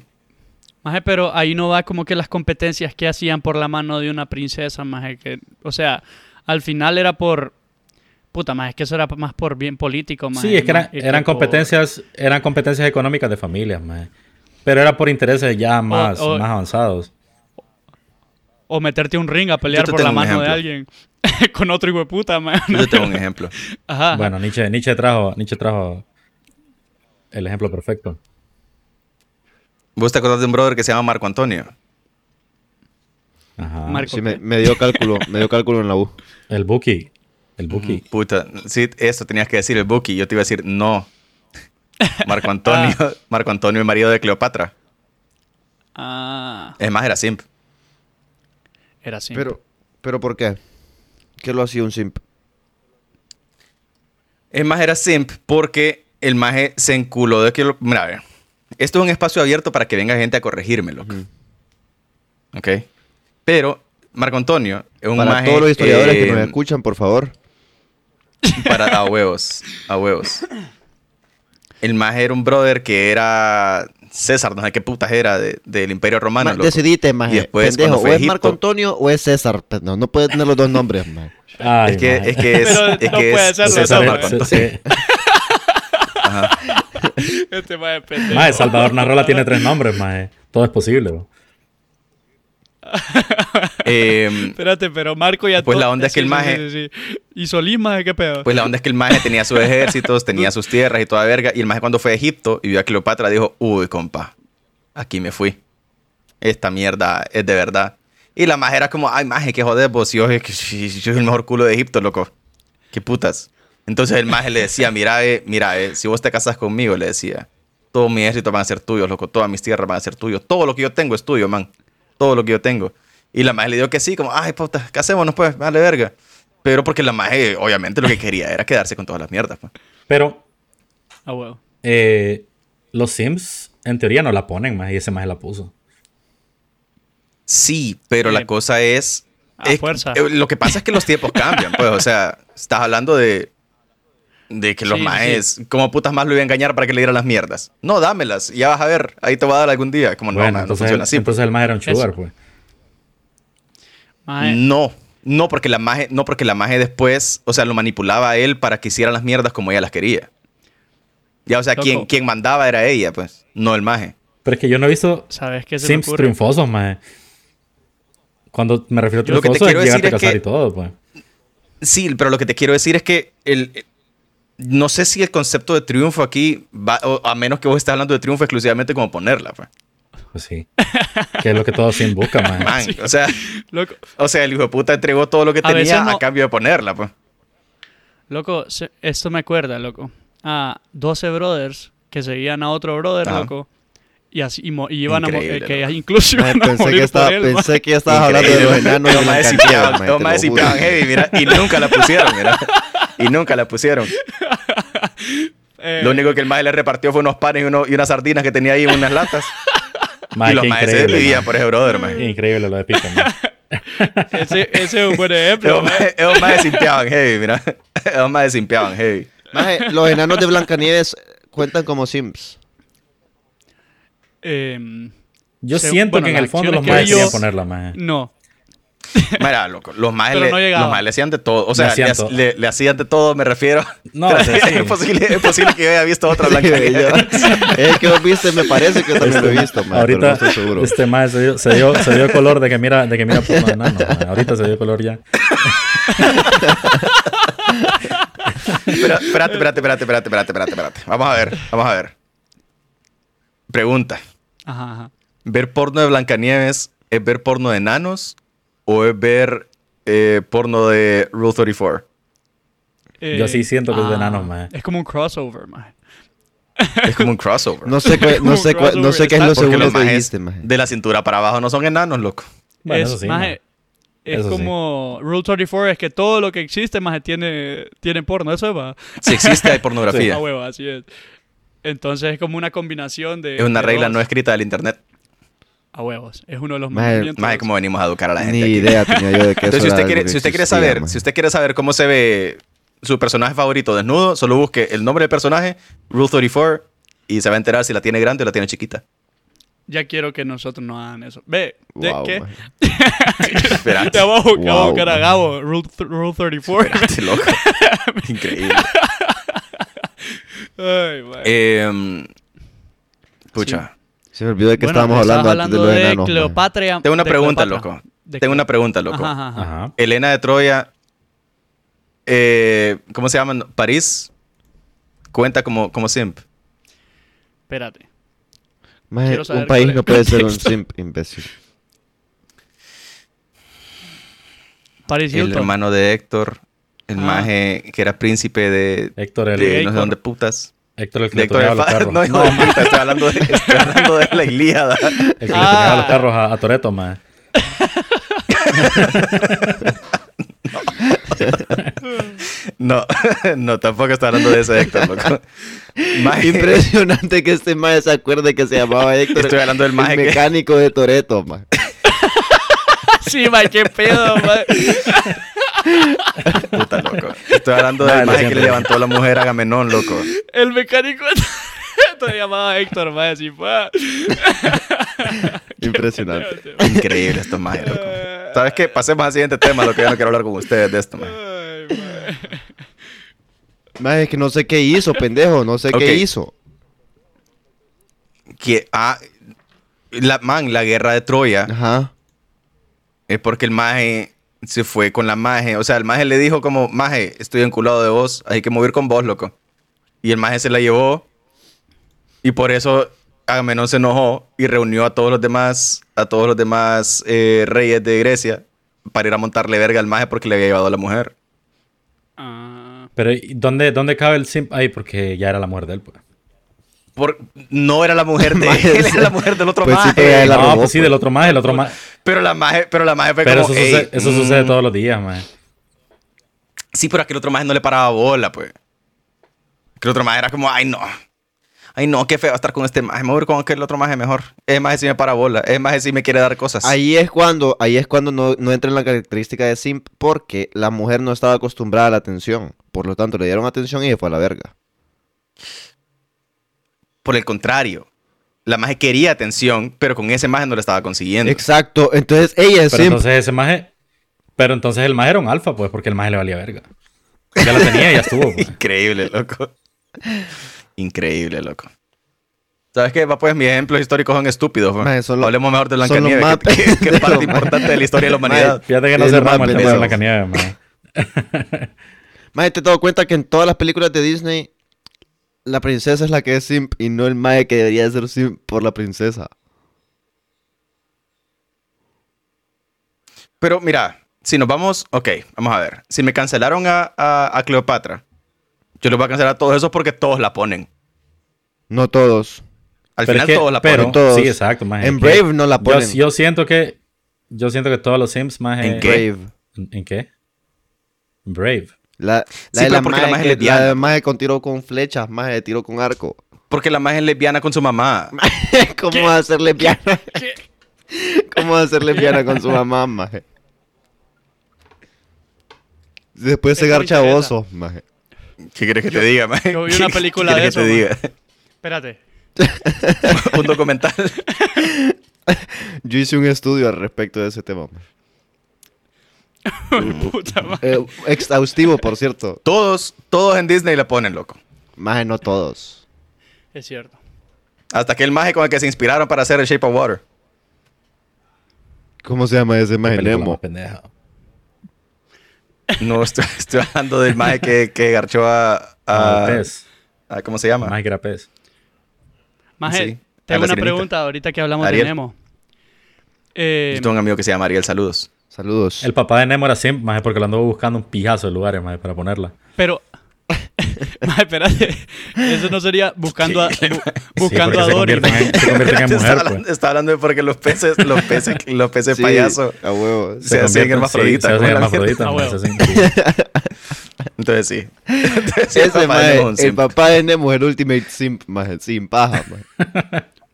Maje, pero ahí no va como que las competencias que hacían por la mano de una princesa, maje, que, o sea, al final era por, puta, maje, es que eso era más por bien político, maje. Sí, es que eran, más eran por- competencias, eran competencias económicas de familias, más. Pero era por intereses ya más, o- más avanzados. O meterte a un ring a pelear te por la mano de alguien con otro hijo de puta, maje. Yo te tengo un ejemplo. Ajá. Bueno, Nietzsche, Nietzsche trajo, Nietzsche trajo el ejemplo perfecto. ¿Vos te acordás de un brother que se llama Marco Antonio? Ajá. Marco, Sí, me dio cálculo, me dio cálculo en la U. El Buki. El Buki. Puta, sí, eso tenías que decir el Buki. Yo te iba a decir no. Marco Antonio, Marco Antonio, el marido de Cleopatra. Ah, Es más, era simp. era así. Pero, pero ¿por qué? ¿Qué lo hacía un simp? Es más, era simp porque el maje se enculó de que... Lo... Mira, a ver. Esto es un espacio abierto para que venga gente a corregírmelo. Ujú. ¿Ok? Pero Marco Antonio es un Para maje, todos los historiadores que eh, nos escuchan, por favor. Para, a huevos, a huevos. El maje era un brother que era César, no sé qué putas era de- del Imperio Romano. Ma- loco. decidite, maje. Y después, Pendejo, cuando o es Marco Antonio o es César. Pues No, no puede tener los dos nombres, maje. Ay, Es que, es que es, Pero es no que puede es César Marco Antonio. Ajá. Este maje es pendejo. Maje, Salvador Narrola tiene tres nombres, maje. Todo es posible. bro. Em, Espérate, pero Marco ya... Pues la onda es que el maje- Sí, sí, sí. ¿Y Solís, maje, qué pedo? Pues la onda es que el maje tenía sus ejércitos, tenía sus tierras y toda verga. Y el maje cuando fue a Egipto y vio a Cleopatra dijo, uy, compa, aquí me fui. Esta mierda es de verdad. Y la maje era como, ay, maje, qué joder, vos, yo, yo soy el mejor culo de Egipto, loco. Qué putas. Entonces el maje le decía, mira, eh, mira, eh, si vos te casas conmigo, le decía, todo mi ejército van a ser tuyos, loco, todas mis tierras van a ser tuyos, todo lo que yo tengo es tuyo, man. Todo lo que yo tengo. Y la maje le dijo que sí, como, ay, puta, casémonos pues, vale verga. Pero porque la maje, obviamente, lo que quería era quedarse con todas las mierdas. pues. Pero Ah, huevo. eh, los Sims, en teoría, no la ponen, maje, y ese maje la puso. Sí, pero Eh, la cosa es... a es- fuerza. eh, lo que pasa es que los tiempos cambian, pues, o sea, estás hablando de... De que los Sí, maes, ¿cómo putas más lo iba a engañar para que le dieran las mierdas? No, dámelas, ya vas a ver, ahí te voy a dar algún día. Como no, bueno, no entonces, funciona así. pues. entonces el maje era un sugar, Eso. pues. Maje, No, no porque la maje, no porque la maje después, o sea, lo manipulaba a él para que hiciera las mierdas como ella las quería. Ya, o sea, Loco. quien, quien mandaba era ella, pues, no el maje. Pero es que yo no he visto ¿Sabes qué se Sims triunfosos, maje. Cuando me refiero a Lo que te triunfosos es llegarte a casar que- y todo, pues. Sí, pero lo que te quiero decir es que el, no sé si el concepto de triunfo aquí va, o a menos que vos estés hablando de triunfo exclusivamente como ponerla, pues. Pues sí. que es lo que todo Sim busca. Man, o sea, Loco, o sea, el hijo de puta entregó todo lo que A tenía no- a cambio de ponerla, pues. loco, se- esto me acuerda, loco. A 12 brothers que seguían a otro brother, Ajá. loco. Y así y mo- y iban a eh, que incluso Maje, iban a pensé, morir que estaba, por él, pensé que ya estabas hablando de los enanos y Los de maes las simpiaban, cantinas, los maes te lo juro. simpiaban heavy, mira, y nunca la pusieron, mira. Y nunca la pusieron. Eh, Lo único que el maje le repartió fue unos panes y, uno- y unas sardinas que tenía ahí en unas latas. Y los increíble, vivían por ese brother, maje. Increíble lo de maje. ese, ese es un buen ejemplo. Esos mae. majes- esos majes simpeaban heavy, mira. Esos majes simpeaban heavy. Maje, los enanos de Blancanieves cuentan como Sims. Em, Yo Se- siento bueno, que en el fondo los yo- querían ponerla, maje. no. Mira, loco, los Pero le, no los le hacían de todo. O sea, Le hacían le, todo. le- le hacían de todo, me refiero. No, o sea, sí. es, posible, es posible que yo haya visto otra Sí, Blancanieves. yo- Es que vos viste, me parece que también lo he visto, maje, pero no Ahorita estoy seguro. este maje se dio, se dio, se dio color de que mira, de que mira porno de enano, maje. Ahorita se dio color ya. Espera- espérate, espérate, espérate, espérate, espérate, espérate, espérate. Vamos a ver, vamos a ver. Pregunta. Ajá, ajá. ¿Ver porno de Blancanieves es ver porno de enanos o es ver eh, porno de Rule 34? Yo sí siento que es de enanos, mae. Eh, ah, Es como un crossover, mae. Es como un crossover. No sé, cuál- no sé, no sé qué es lo Porque segundo que dijiste, maje. de la cintura para abajo no son enanos, loco. Bueno, es, eso sí. maje, es Eso sí. como Rule 34 es que todo lo que existe, más tiene, tiene porno. Eso es, va. Si existe, hay pornografía. A huevo, así es. Entonces es como una combinación de. Es una de regla dos. no escrita del internet. A huevos. Es uno de los. Más de cómo venimos a educar a la gente. Ni aquí. idea tenía yo de eso Entonces, si usted quiere, si usted quiere saber, si usted quiere saber cómo se ve su personaje favorito desnudo, solo busque el nombre del personaje, Rule 34, y se va a enterar si la tiene grande o la tiene chiquita. Ya quiero que nosotros no hagan eso. Ve, ¿de Wow, qué? Espérate, Te vamos a buscar, Wow, a buscar a maje. Gabo, Rule, th- Rule 34. espérate, loco. Increíble. Ay. Eh, pucha. Se me olvidó de que Bueno, estábamos estabas hablando, antes de enanos. maje. Cleopatra. Tengo una de pregunta, Cleopatra. loco. De Tengo una pregunta, loco. Ajá, ajá, ajá. Ajá. Elena de Troya, eh, ¿cómo se llama? París, cuenta como, como simp. Espérate. Un país no puede ser un simp imbécil. Paris El hermano de Héctor, el Ah. maje que era príncipe de, Héctor el, de no sé dónde putas. Héctor el que De le toreaba el los carros. No, No, estoy hablando de, estoy hablando de la Ilíada. el que le Ah. toreaba los carros a, a Toreto, mae. No, no, tampoco estoy hablando de ese Héctor, loco. Maje, Impresionante que este maje se acuerde que se llamaba Héctor. Estoy hablando del el maje que- mecánico de Toreto, maje. Sí, mae, qué pedo, mae. Puta, loco. Estoy hablando del maje que le levantó la mujer a Agamenón, loco. El mecánico te llamaba Héctor, mae, así fue. Impresionante. Increíble estos majes, loco. ¿Sabes qué? Pasemos al siguiente tema, lo que yo no quiero hablar con ustedes de esto, maje. Maje, es que no sé qué hizo, pendejo. No sé qué hizo. Que, ah, la, man, la guerra de Troya Ajá. es porque el maje se fue con la maje. O sea, el maje le dijo como, maje, estoy enculado de vos, hay que mover con vos, loco. Y el maje se la llevó. Y por eso Agamenón se enojó y reunió a todos los demás, a todos los demás eh, reyes de Grecia para ir a montarle verga al maje porque le había llevado a la mujer. Ah, Pero ¿y ¿dónde, ¿dónde cabe el simp ahí? Porque ya era la mujer de él, pues. Por, no era la mujer de él, era la mujer del otro pues sí, maje. la no, robó, pues sí, pues. del otro maje, el otro maje. Pero la maje, pero la maje fue Pero como, eso, "Ey, sucede, eso mm". sucede todos los días, maje. Sí, pero aquel otro maje no le paraba bola, pues. Aquel otro maje era como, ay, no. Ay, no, qué feo estar con este maje. Me voy a ir con aquel otro maje mejor. Es maje sí me para bola. Es maje sí me quiere dar cosas. Ahí es cuando, ahí es cuando no, no entra en la característica de simp porque la mujer no estaba acostumbrada a la atención. Por lo tanto, le dieron atención y se fue a la verga. Por el contrario. La maje quería atención, pero con ese maje no le estaba consiguiendo. Exacto. Entonces ella es Pero simp. entonces ese maje. Pero entonces el maje era un alfa, pues, porque el maje le valía verga. Ya la tenía y ya estuvo, pues. Increíble, loco. Increíble, loco. ¿Sabes qué? Va, pues mis ejemplos históricos son estúpidos. pues. Maje, son lo- Hablemos mejor de Blancanieves, que, que- que es parte maje. importante de la historia de la humanidad. Fíjate que no cerramos el tema de. Blancanieves, maje. Maje, te has dado cuenta que en todas las películas de Disney, la princesa es la que es simp y no el mae que debería ser simp por la princesa. Pero mira, si nos vamos, ok, vamos a ver. Si me cancelaron a, a- a Cleopatra, yo les voy a cancelar a todos esos porque todos la ponen. No todos. Al Pero final es que- todos la pero- ponen. Todos. Sí, exacto, maje. En que Brave no la ponen. yo siento que. Yo siento que todos los sims, maje. ¿En qué? Brave. ¿En, en qué? Brave. La, la Sí, de la porque la maje maje que- la de maje con tiro con flechas, más de tiro con arco. Porque la maje es lesbiana con su mamá. ¿Cómo va a ser lesbiana? ¿Cómo va a ser lesbiana con su mamá, maje? Después se garcha oso, maje. ¿Qué quieres que te diga, maje? yo vi ¿Qué- una qué película de quieres que eso, te diga? Espérate. Un documental. Yo hice un estudio al respecto de ese tema. maje. Puta madre. Eh, exhaustivo, por cierto. Todos, todos en Disney la ponen, loco. Maje, no todos. Es cierto. Hasta que el maje con el que se inspiraron para hacer el Shape of Water. ¿Cómo se llama ese maje? Pendeja. No, estoy, estoy hablando del maje que, que garchó a, a, ¿Cómo se llama? Más que era pez. Maje, Sí, tengo una sirenita. pregunta ahorita que hablamos Ariel. de Nemo. Eh, Yo tengo un amigo que se llama Ariel, saludos. Saludos. El papá de Nemo era simp, más porque lo anduvo buscando un pijazo de lugares, más para ponerla. pero... Maje, espérate. Eso no sería buscando a, bu- buscando sí, a Dory. se convierten, maje. en, se convierten en Está mujer, hablando, pues. está hablando de porque los peces, los peces, los peces Sí, payaso A huevo. se hacen convierten- hermafroditas. sí, se ¿cómo hacen hermafroditas, Ah, más, huevo. se hacen- Entonces sí. Entonces, sí, el Ese papá Nemo es el simp. papá de Nemo es el ultimate simp, maje. Sin paja.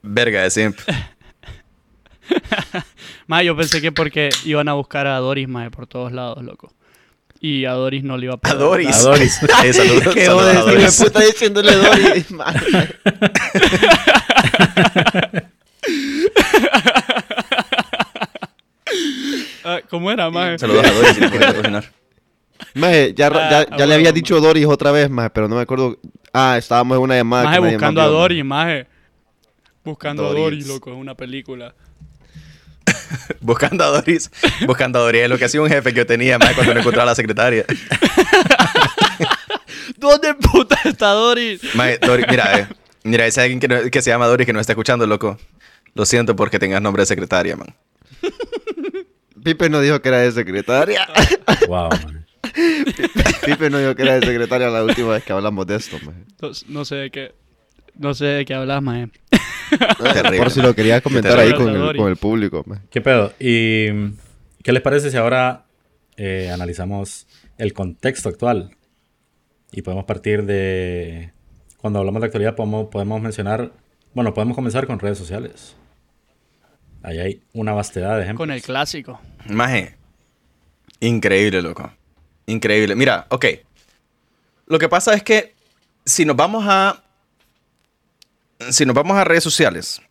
Verga de simp. Maje, yo pensé que porque iban a buscar a Doris, maje, por todos lados, loco. Y a Doris no le iba a A poder Doris. A Doris. Eh, saludos, Qué saludos a Doris. me puta diciéndole maje. Ah, ¿Cómo era, maje? Saludos a Doris si nos quieren patrocinar. Maje, ya, Ah, ya, a ya le había maje. dicho Doris otra vez, maje, pero no me acuerdo. Ah, estábamos en una llamada. Maje, que buscando más a Dory, maje. Buscando a Doris. Loco, es una película. Buscando a Doris. Buscando a Doris. Es lo que hacía un jefe que yo tenía más cuando no encontraba a la secretaria. ¿Dónde puta está Doris? Mae, Doris, mira, eh. Mira, ese alguien que, no- que se llama Doris que no está escuchando, loco. Lo siento porque tengas nombre de secretaria, man. Pipe no dijo que era de secretaria. Wow, man. Pipe no dijo que era de secretaria la última vez que hablamos de esto, maje. No, no sé de qué. No sé de qué hablas, maje. Terrible. Por si lo querías comentar ahí con el, Doris. con el público. ¿Qué pedo? ¿Y qué les parece si ahora eh, analizamos el contexto actual? Y podemos partir de... Cuando hablamos de actualidad podemos, podemos mencionar... Bueno, podemos comenzar con redes sociales. Ahí hay una vastedad de ejemplos. Con el clásico. Maje. Increíble, loco. Increíble. Mira, ok. Lo que pasa es que si nos vamos a. Si nos vamos a redes sociales,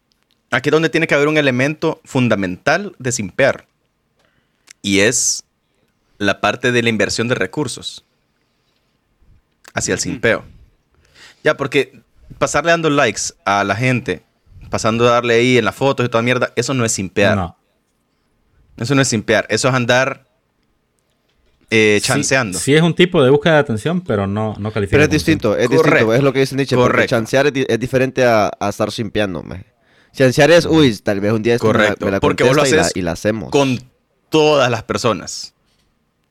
aquí es donde tiene que haber un elemento fundamental de simpear. Y es la parte de la inversión de recursos hacia el simpeo. Ya, porque pasarle dando likes a la gente, pasando a darle ahí en las fotos y toda mierda, eso no es simpear. No. Eso no es simpear, eso es andar eh, chanceando. Sí, sí es un tipo de búsqueda de atención, pero no, no califica. Pero es distinto, es Correcto. distinto, es lo que dice Nietzsche, porque Correcto. chancear es, di- es diferente a, a estar simpeando, maje. Chancear es, uy, tal vez un día me la- Correcto, me la, porque vos lo y la- haces y la hacemos. Con todas las personas.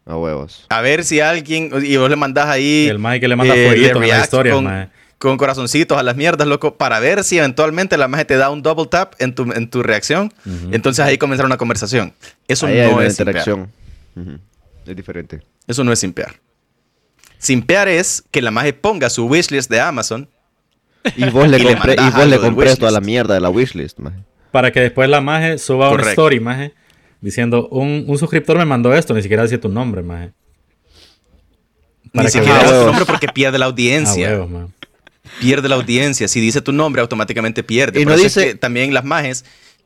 A huevos. A ver si alguien, y vos le mandás ahí. El maje que le manda eh, fueguitos las react historias, con, con corazoncitos a las mierdas, loco, para ver si eventualmente la magia te da un double tap en tu, en tu reacción. Ujú. Entonces ahí comenzar una conversación. Eso Ahí hay no una es interacción. Ujú. Es diferente. Eso no es simpear. Simpear es que la magia ponga su wishlist de Amazon. Y vos le, Y le y vos le compré toda la mierda de la wishlist, maje. Para que después la maje suba una Correcto. story, maje, diciendo, un, un suscriptor me mandó esto, ni siquiera decía tu nombre, maje. Para Ni siquiera Ah, da tu nombre porque pierde la Ah, audiencia. huevos, maje. pierde la audiencia. Si dice tu nombre, automáticamente pierde. Y Por no eso es dice- que también las majes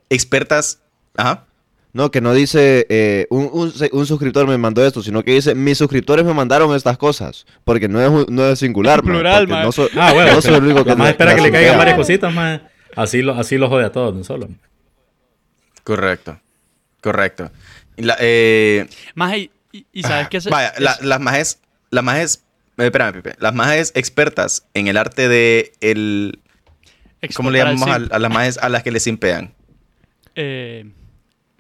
expertas. Ajá. No, que no dice eh, un, un, suscriptor me mandó esto, sino que dice mis suscriptores me mandaron estas cosas. Porque no es, un- no es singular, Plural, maje. No, so- Ah, bueno. no soy el único que la- espera que le caigan varias cositas, maje. Así lo, así lo jode a todos, no solo. Correcto. Correcto. La- eh, Maje, y, y sabes qué es? vaya, es- la- las majes. Las majes. eh, espérame, Pipe. Las majes expertas en el arte de el. ¿Cómo le llamamos a, las majes a las que le simpean? Eh,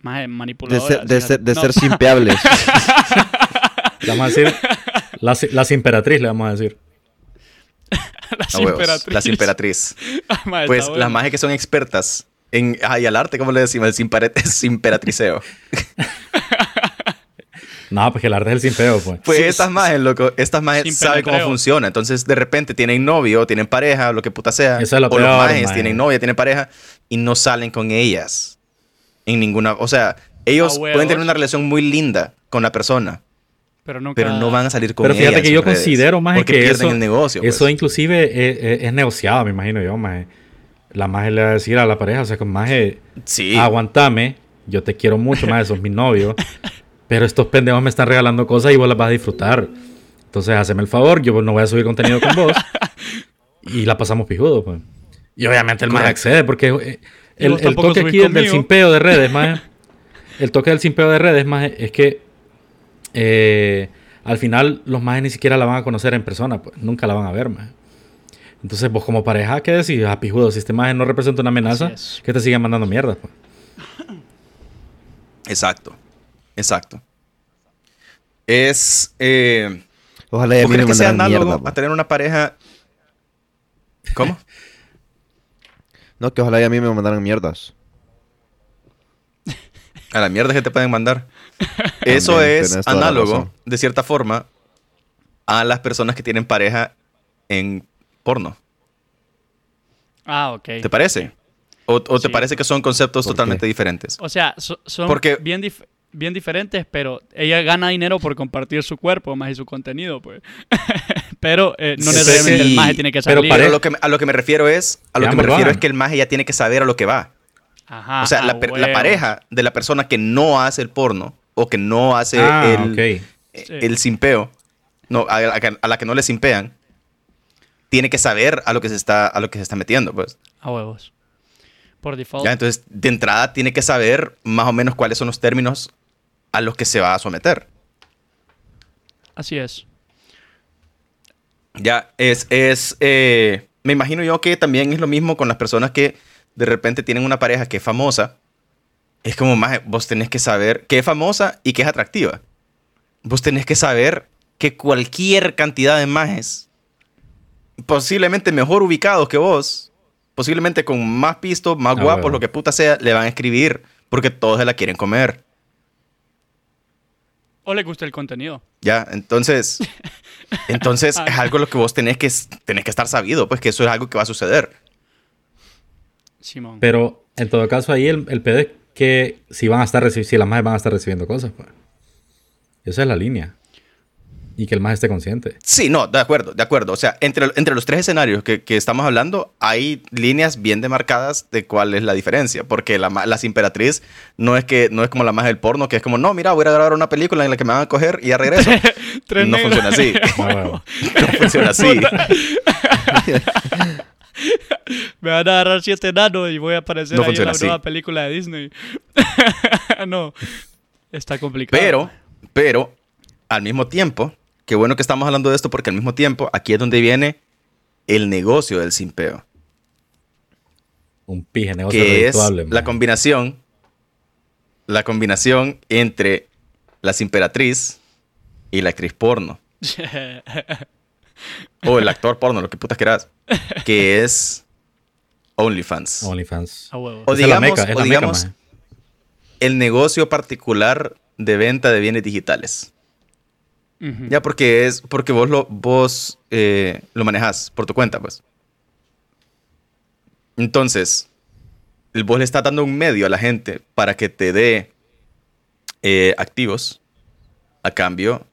De manipuladora. ser, de ser, de No, ser simpeables. Le vamos a decir, la, si- la imperatriz le vamos a decir. la A huevos. simperatriz. La simperatriz. Ah, maje, Pues las majes que son expertas en. Ay, al arte, ¿cómo le decimos? El simpare- simperatriceo. No, pues que el arte es el simpeo, pues. Pues Sí, estas majes, loco, estas majes saben cómo funciona. Entonces, de repente tienen novio, tienen pareja, lo que puta sea. Eso es lo o los peor, majes maje. tienen novia, tienen pareja y no salen con ellas. En ninguna. O sea, ellos A huevos. pueden tener una relación muy linda con la persona, Pero nunca. pero no van a salir con Pero ella. fíjate en que yo redes, considero más que pierden eso, el negocio. pues. eso inclusive es, es- es negociado, me imagino yo, más. La maje le va a decir a la pareja, o sea, con maje, Sí. aguantame, yo te quiero mucho, más sos mi novio, pero estos pendejos me están regalando cosas y vos las vas a disfrutar. Entonces, haceme el favor, yo no voy a subir contenido con vos y la pasamos pijudo, pues. Y obviamente el maje Correcto. accede, porque eh, el, toque aquí del, simpeo de redes, maje, el toque del simpeo de redes, maje, es que eh, al final los majes ni siquiera la van a conocer en persona, pues nunca la van a ver, maje. Entonces vos como pareja, ¿qué decís? Ah, pijudo, si este maje no representa una amenaza, es. que te sigan mandando mierda, pues. Exacto. Exacto. Es. Eh, Ojalá y a ¿Vos mí me crees que sea análogo mierda. a tener una pareja? ¿Cómo? No, que ojalá y a mí me mandaran mierdas. A la mierda que te pueden mandar. Eso También, es análogo, de cierta forma, a las personas que tienen pareja en porno. Ah, ok. ¿Te parece? ¿O, o te parece que son conceptos ¿Por totalmente qué? diferentes? O sea, so- son Porque- bien, dif- bien diferentes, pero ella gana dinero por compartir su cuerpo más y su contenido, pues. pero eh, no Sí. necesariamente el maje tiene que pare- Pero a lo que, me- a lo que me refiero es, a lo Que me refiero es que el maje ya tiene que saber a lo que va. Ajá, o sea, ah, la, pareja de la persona que no hace el porno o que no hace ah, el, eh, Sí. el simpeo, no, a, la que- a la que no le simpean, tiene que saber a lo que se está, a lo que se está metiendo, pues. A huevos. Por default. Ya, entonces, de entrada tiene que saber más o menos cuáles son los términos a los que se va a someter. Así es. Ya, es, es, eh, me imagino yo que también es lo mismo con las personas que de repente tienen una pareja que es famosa. Es como más, vos tenés que saber que es famosa y que es atractiva. Vos tenés que saber que cualquier cantidad de majes, posiblemente mejor ubicados que vos, posiblemente con más pistos, más Ah, guapos, lo que puta sea, le van a escribir porque todos se la quieren comer. O le gusta el contenido. Ya, entonces, entonces es algo lo que vos tenés que, tenés que estar sabido, pues que eso es algo que va a suceder. Simón. Pero en todo caso ahí el, el pedo es que si van a estar reci- si las majes van a estar recibiendo cosas, pues. Esa es la línea. Y que el maje esté consciente. Sí, no, de acuerdo, de acuerdo. O sea, entre, entre los tres escenarios que, que estamos hablando, hay líneas bien demarcadas de cuál es la diferencia. Porque la, las imperatriz no es que no es como la más del porno, que es como, no, mira, voy a grabar una película en la que me van a coger y ya regreso. Tres no funciona así. Ah. No funciona así. Me van a agarrar siete enanos y voy a aparecer No ahí en la así. nueva película de Disney. no. Está complicado. Pero, pero, al mismo tiempo, qué bueno que estamos hablando de esto porque al mismo tiempo aquí es donde viene el negocio del simpeo. Un pije, negocio que es la combinación, la combinación entre la imperatriz y la actriz porno. O el actor porno, lo que putas quieras. Que es OnlyFans. OnlyFans. O digamos- meca, o meca, digamos-. El negocio particular de venta de bienes digitales. Ya porque es porque vos lo vos eh, lo manejas por tu cuenta, pues. Entonces, el vos le estás dando un medio a la gente para que te dé eh, activos a cambio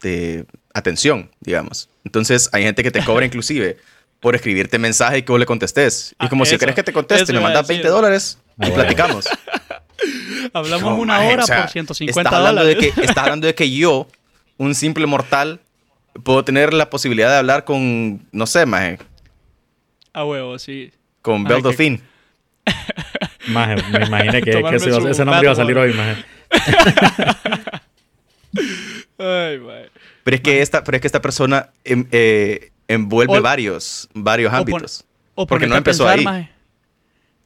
de atención, digamos. Entonces, hay gente que te cobra inclusive por escribirte mensaje y que vos le contestes. Y Ah, como si querés que te conteste, a mandas decir. 20 dólares Ah, y bueno. platicamos. Hablamos una hora o sea, por 150 estás hablando dólares. De que, estás hablando de que yo, un simple mortal, puedo tener la posibilidad de hablar con, no sé, maje, A huevo, sí. con Maje, Belle que-. Maje, me imaginé que, que ese, iba- su ese nombre iba a salir hoy, maje. Ay, mae. Pero es que esta, pero es que esta persona em- eh, envuelve O- varios, varios o pon- ámbitos. O Porque no empezó pensar, ahí. maje.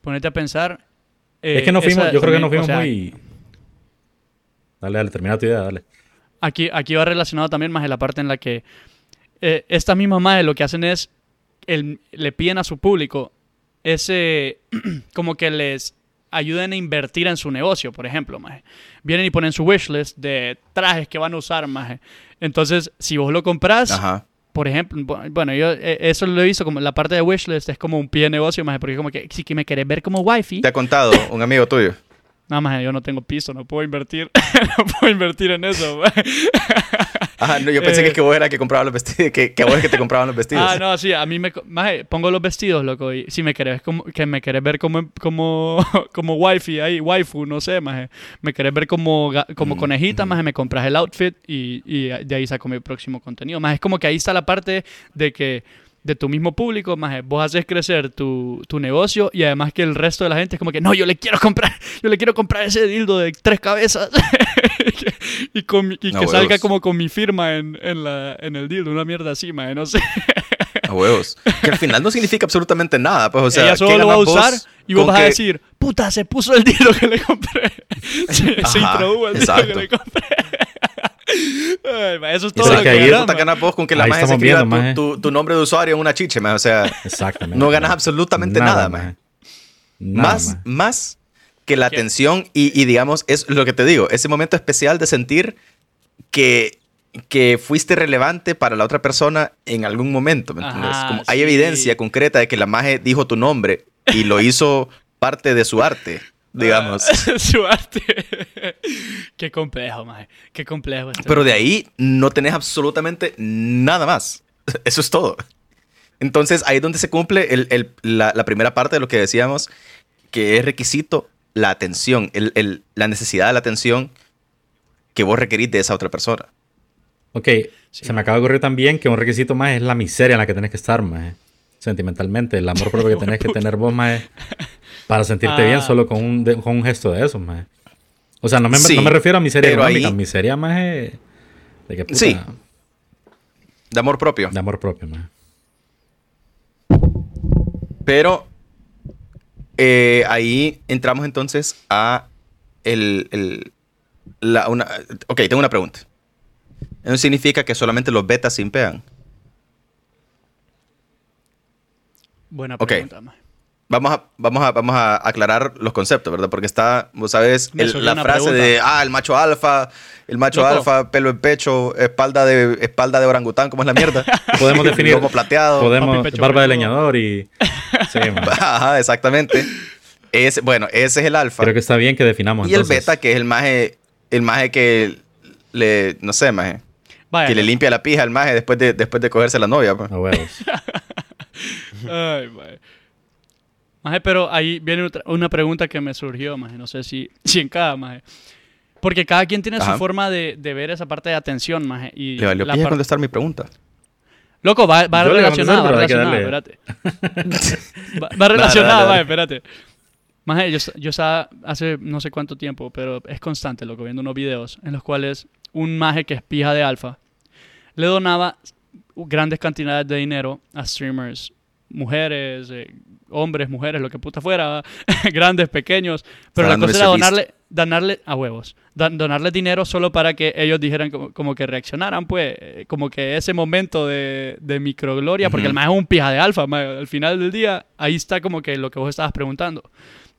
Ponete a pensar. eh, es que no fuimos, esa yo creo que no fuimos o sea, muy... Dale, dale, termina tu idea, dale. Aquí, aquí va relacionado también más en la parte en la que eh, estas mismas madres lo que hacen es el- le piden a su público ese como que les ayuden a invertir en su negocio, por ejemplo, maje. Vienen y ponen su wishlist de trajes que van a usar, maje. Entonces, si vos lo compras, Ajá. por ejemplo, bu- bueno, yo eh, eso lo he visto como la parte de wishlist es como un pie de negocio, maje, porque como que si que me querés ver como wifi, Te ha contado un amigo tuyo. No, maje, yo no tengo piso, no puedo invertir, no puedo invertir en eso. Ajá, no, yo pensé Eh. que, que vos era que compraba los vestidos, que, que vos es que te compraban los vestidos. Ah, no, sí, a mí me... maje, pongo los vestidos, loco, y si me querés, como, que me querés ver como, como, como wifi ahí, waifu, no sé, maje. Me querés ver como, como Mm, conejita, mm. maje, me compras el outfit y, y de ahí saco mi próximo contenido. Más es como que ahí está la parte de que de tu mismo público, más vos haces crecer tu, tu negocio y además que el resto de la gente es como que no, yo le quiero comprar, yo le quiero comprar ese dildo de tres cabezas y, con y que salga como con mi firma en, en, la, en el dildo, una mierda así, maje, no sé. A huevos. Que al final no significa absolutamente nada. Pues, o sea, Ella solo ¿qué lo va a vos usar y vos vas a decir, puta, se puso el dildo que le compré. se, introdujo el dildo exacto. que le compré. Eso es todo lo que que ahí- puta ganas vos con que la magia se escriba viendo, tu, maje. tu- tu nombre de usuario en una chiche, maje. O sea, Exactamente. no ganas absolutamente nada, más, más que la ¿Qué? atención y, y, digamos, es lo que te digo, ese momento especial de sentir que, que fuiste relevante para la otra persona en algún momento, ¿me entiendes? Ajá, Como hay evidencia concreta de que la maje dijo tu nombre y lo hizo parte de su arte, digamos. Su arte. Qué complejo, maje. Qué complejo. este Pero de ahí no tenés absolutamente nada más. Eso es todo. Entonces ahí es donde se cumple el- el- la, la primera parte de lo que decíamos, que es requisito la atención, el- el- la necesidad de la atención que vos requerís de esa otra persona. Ok, se me acaba de ocurrir también que un requisito más es la miseria en la que tenés que estar, más sentimentalmente, el amor propio que tenés que tener vos, más para sentirte Ah. bien solo con un, de- con un gesto de eso, más. O sea, no me, Sí, no me refiero a miseria económica, ahí- miseria más de que puta, Sí. De amor propio. de amor propio, más. Pero eh, ahí entramos entonces a el, el- la, una, ok, tengo una pregunta. ¿Eso significa que solamente los betas simpean? Buena Ok. pregunta, maje. Vamos a, vamos, a, vamos a aclarar los conceptos, ¿verdad? Porque está, vos sabes, el- la frase pregunta. de, ah, el macho alfa, el macho Loco. alfa, pelo en pecho, espalda de, espalda de orangután, ¿cómo es la mierda? Podemos definir, Lomo plateado. podemos, Papi pecho barba de peludo. leñador y... Sí. Ajá, exactamente. Ese, bueno, ese es el alfa. Creo que está bien que definamos y el entonces. beta, que es el maje, el maje que le, no sé, maje, Vaya. que le limpia la pija al maje después de, después de cogerse la novia. pues. A huevos. Ay, maje. Maje, pero ahí viene otra- una pregunta que me surgió, maje. No sé si, si en cada, maje. Porque cada quien tiene Ajá. su forma de, de ver esa parte de atención, maje. Y Le valió la contestar mi pregunta. Loco, va, va relacionada, va que espérate. va, va relacionada, dale, maje, espérate. Maje, yo, yo estaba hace no sé cuánto tiempo, pero es constante, loco, viendo unos videos en los cuales un maje que es pija de alfa le donaba grandes cantidades de dinero a streamers, mujeres, eh, hombres, mujeres, lo que puta fuera, grandes, pequeños, pero la cosa era donarle, donarle a huevos, donarle dinero solo para que ellos dijeran como, como que reaccionaran, pues, eh, como que ese momento de, de microgloria, porque Ujú. el más es un pija de alfa, maje, al final del día, ahí está como que lo que vos estabas preguntando,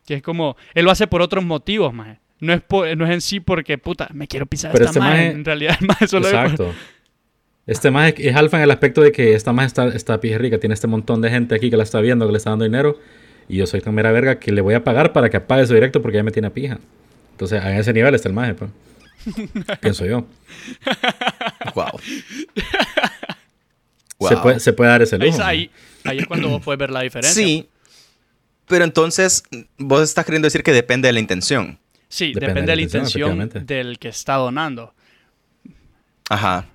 que es como, él lo hace por otros motivos, más no es, por- no es en sí porque, puta, me quiero pisar Pero esta este maje, en realidad maje solo es por- Exacto. Este más es alfa en el aspecto de que esta más está, está pija rica, tiene este montón de gente aquí que la está viendo, que le está dando dinero, y yo soy tan mera verga que le voy a pagar para que apague su directo porque ya me tiene pija. Entonces, a ese nivel está el maje, pues. Pienso yo. Wow. Se, puede, se puede dar ese Ahí, lujo. es- ahí, ahí es cuando vos puedes ver la diferencia. Sí, pero entonces vos estás queriendo decir que depende de la intención. Sí, Depende depende, de la intención, intención del que está donando. Ajá.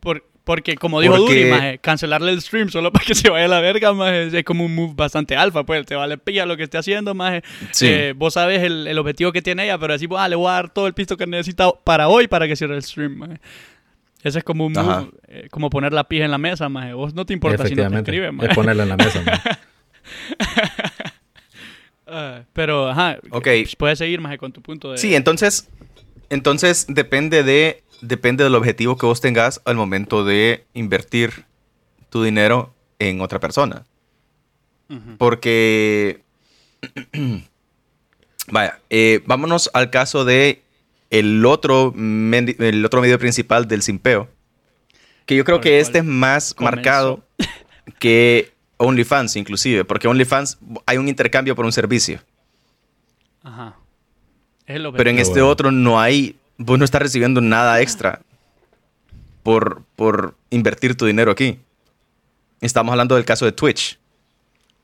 Por- porque, como dijo Porque- Duri, maje, cancelarle el stream solo para que se vaya a la verga, maje, es como un move bastante alfa, pues. Te vale pilla lo que esté haciendo, maje. Sí. Eh, vos sabes el, el objetivo que tiene ella, pero decimos, ah, le voy a dar todo el pisto que necesita para hoy para que cierre el stream, maje. Ese es como un move, eh, como poner la pija en la mesa, maje. Vos no te importa si no te escriben, maje. es ponerla en la mesa. maje. Ah, pero, ajá, Ok. puedes seguir, maje, con tu punto de... Sí, entonces, entonces depende de depende del objetivo que vos tengas al momento de invertir tu dinero en otra persona. Porque Vaya, eh, vámonos al caso de el otro, el otro medio principal del simpeo. Que yo creo que este es más comenzó. marcado que OnlyFans, inclusive. Porque OnlyFans hay un intercambio por un servicio. Ajá. Pero en este otro no hay, vos no estás recibiendo nada extra por, por invertir tu dinero aquí. Estamos hablando del caso de Twitch,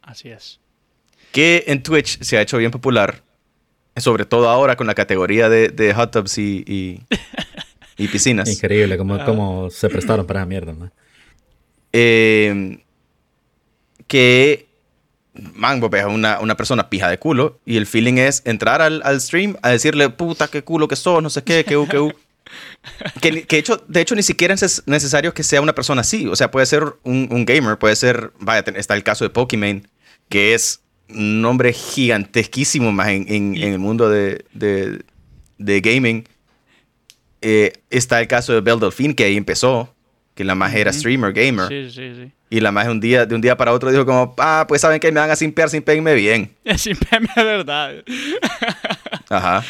Así es. que en Twitch se ha hecho bien popular, sobre todo ahora con la categoría de, de hot tubs y, y, y piscinas. Increíble cómo, Ah. cómo se prestaron para esa mierda, ¿no? Eh, que, man, ves a una, una persona pija de culo y el feeling es entrar al, al stream a decirle, puta, qué culo que sos, no sé qué, que u, que u. Que, que hecho, de hecho ni siquiera es necesario que sea una persona así. O sea, puede ser un, un gamer, puede ser, vaya, está el caso de Pokimane, que es un nombre gigantesquísimo más en, en- en el mundo de, de- de gaming. Eh, está el caso de Belle Delphine, que ahí empezó, que la más era streamer, gamer. Sí, sí, sí. Y la más un día, de un día para otro dijo como, ah, pues saben que me van a simpear, simpéenme bien. Es simple verdad. Ajá.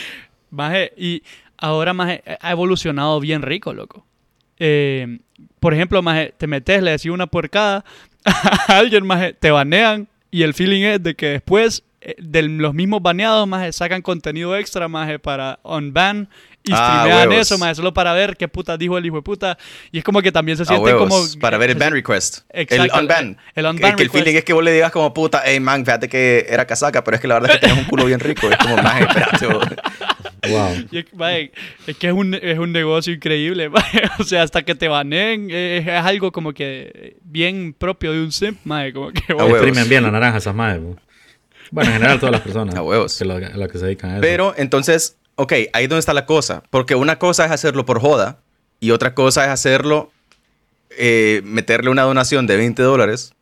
Maje, y ahora maje, ha evolucionado bien rico, loco. Eh, por ejemplo, maje, te metes, le decís una puercada a alguien, maje, te banean y el feeling es de que después de los mismos baneados, maje, sacan contenido extra, maje, para unban y Ah, streamean huevos. eso, maje, solo para ver qué puta dijo el hijo de puta. Y es como que también se siente como... huevos, para ver el ban request. Exacto, el unban. el- el unban Que, que el feeling es que vos le digas como, puta, hey man, fíjate que era casaca, pero es que la verdad es que tenés un culo bien rico. Es como, más espérate. vos". Wow. Y es, es que es un, es un negocio increíble, o sea, hasta que te baneen, eh, es, es algo como que bien propio de un simp, maje, como que... A bueno, huevos. Exprimen bien la naranja esas madres. ¿No? Bueno, en general todas las personas. A huevos. Que lo, a lo que se dedican a eso. Pero entonces, ok, ahí es donde está la cosa. Porque una cosa es hacerlo por joda y otra cosa es hacerlo, eh, meterle una donación de 20 dólares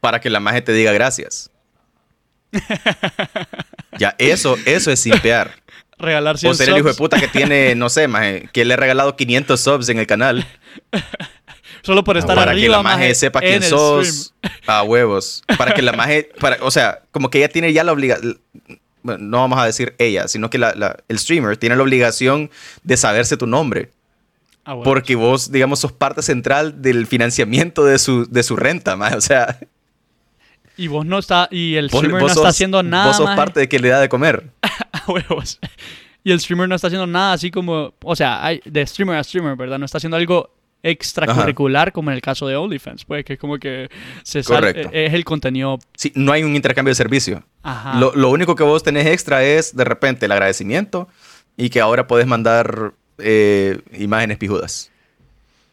para que la magia te diga gracias. ya, eso, eso es simpear. Regalar 100 O ser el hijo de puta que tiene, no sé, maje, que le he regalado 500 subs en el canal solo por estar para arriba, que la maje sepa quién sos. A huevos. Para que la maje, para, o sea, como que ella tiene ya la obligación, bueno, no vamos a decir ella, sino que la- la- el streamer tiene la obligación de saberse tu nombre. Ah, bueno. Porque vos, digamos, sos parte central del financiamiento de su, de su renta, maje. O sea, Y vos no está, y el vos, streamer vos no sos, está haciendo nada, vos sos maje. parte de que le da de comer. A huevos. Y el streamer no está haciendo nada así como, o sea, hay de streamer a streamer, ¿verdad? No está haciendo algo extracurricular como en el caso de OnlyFans, pues que es como que se sal- Correcto. eh, es el contenido, Sí, no hay un intercambio de servicio. ajá. Lo, lo único que vos tenés extra es de repente el agradecimiento y que ahora podés mandar eh, imágenes pijudas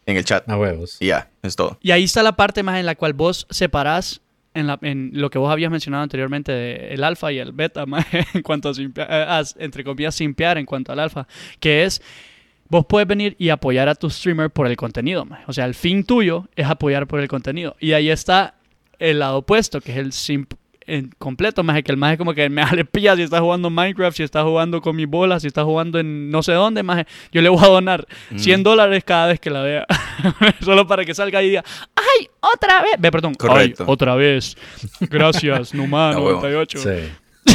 en el chat. A huevos. Y ya, es todo. Y ahí está la parte más en la cual vos separás en, la- en lo que vos habías mencionado anteriormente de el alfa y el beta, más en cuanto a, simpear- eh, a, entre comillas, simpear en cuanto al alfa, que es vos puedes venir y apoyar a tu streamer por el contenido, maje. o sea, el fin tuyo es apoyar por el contenido. Y ahí está el lado opuesto, que es el simp en completo, más que el más como que me le pilla si está jugando Minecraft, si está jugando con mis bolas, si está jugando en no sé dónde, más yo le voy a donar Mm. 100 dólares cada vez que la vea. Solo para que salga y diga, ¡ay, otra vez! Ve, perdón, Correcto. ¡ay, otra vez! Gracias, Numa A huevo. 98. Sí.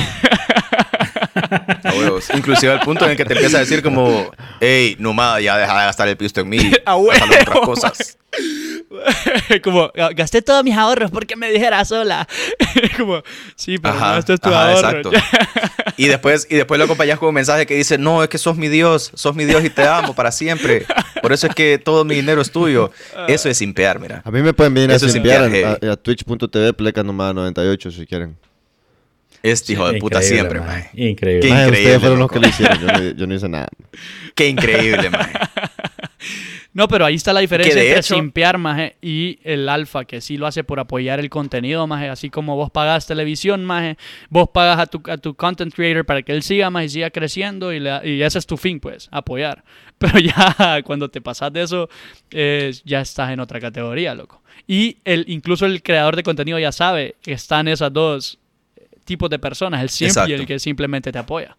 A huevos. Inclusive al punto en el que te empieza a decir como, hey, nomada, ya deja de gastar el pisto en mí. A en otras huevo. cosas. como, "Ah, gasté todos mis ahorros porque me dijera sola. como, sí, pero no, esto es tu ajá, ahorro. exacto. Y después, y después lo acompañas con un mensaje que dice, no, es que sos mi Dios, sos mi Dios y te amo para siempre. Por eso es que todo mi dinero es tuyo. Eso es simpear, mira. A mí me pueden venir a Eso es simpear simpear, a, a twitch.tv pleca nomás 98 si quieren. Este hijo de puta siempre, maje. Increíble. Qué Maje, increíble, ustedes fueron los loco. que lo hicieron, yo no, yo no hice nada. Qué increíble, maje. No, pero ahí está la diferencia entre hecho- simpear, maje, y el alfa, que sí lo hace por apoyar el contenido, maje. Así como vos pagas televisión, maje, vos pagas a tu, a tu content creator para que él siga, maje, y siga creciendo, y, le- y ese es tu fin, pues, apoyar. Pero ya cuando te pasas de eso, eh, ya estás en otra categoría, loco. Y el, incluso el creador de contenido ya sabe que están esas dos tipos de personas, el simp y Exacto. el que simplemente te apoya.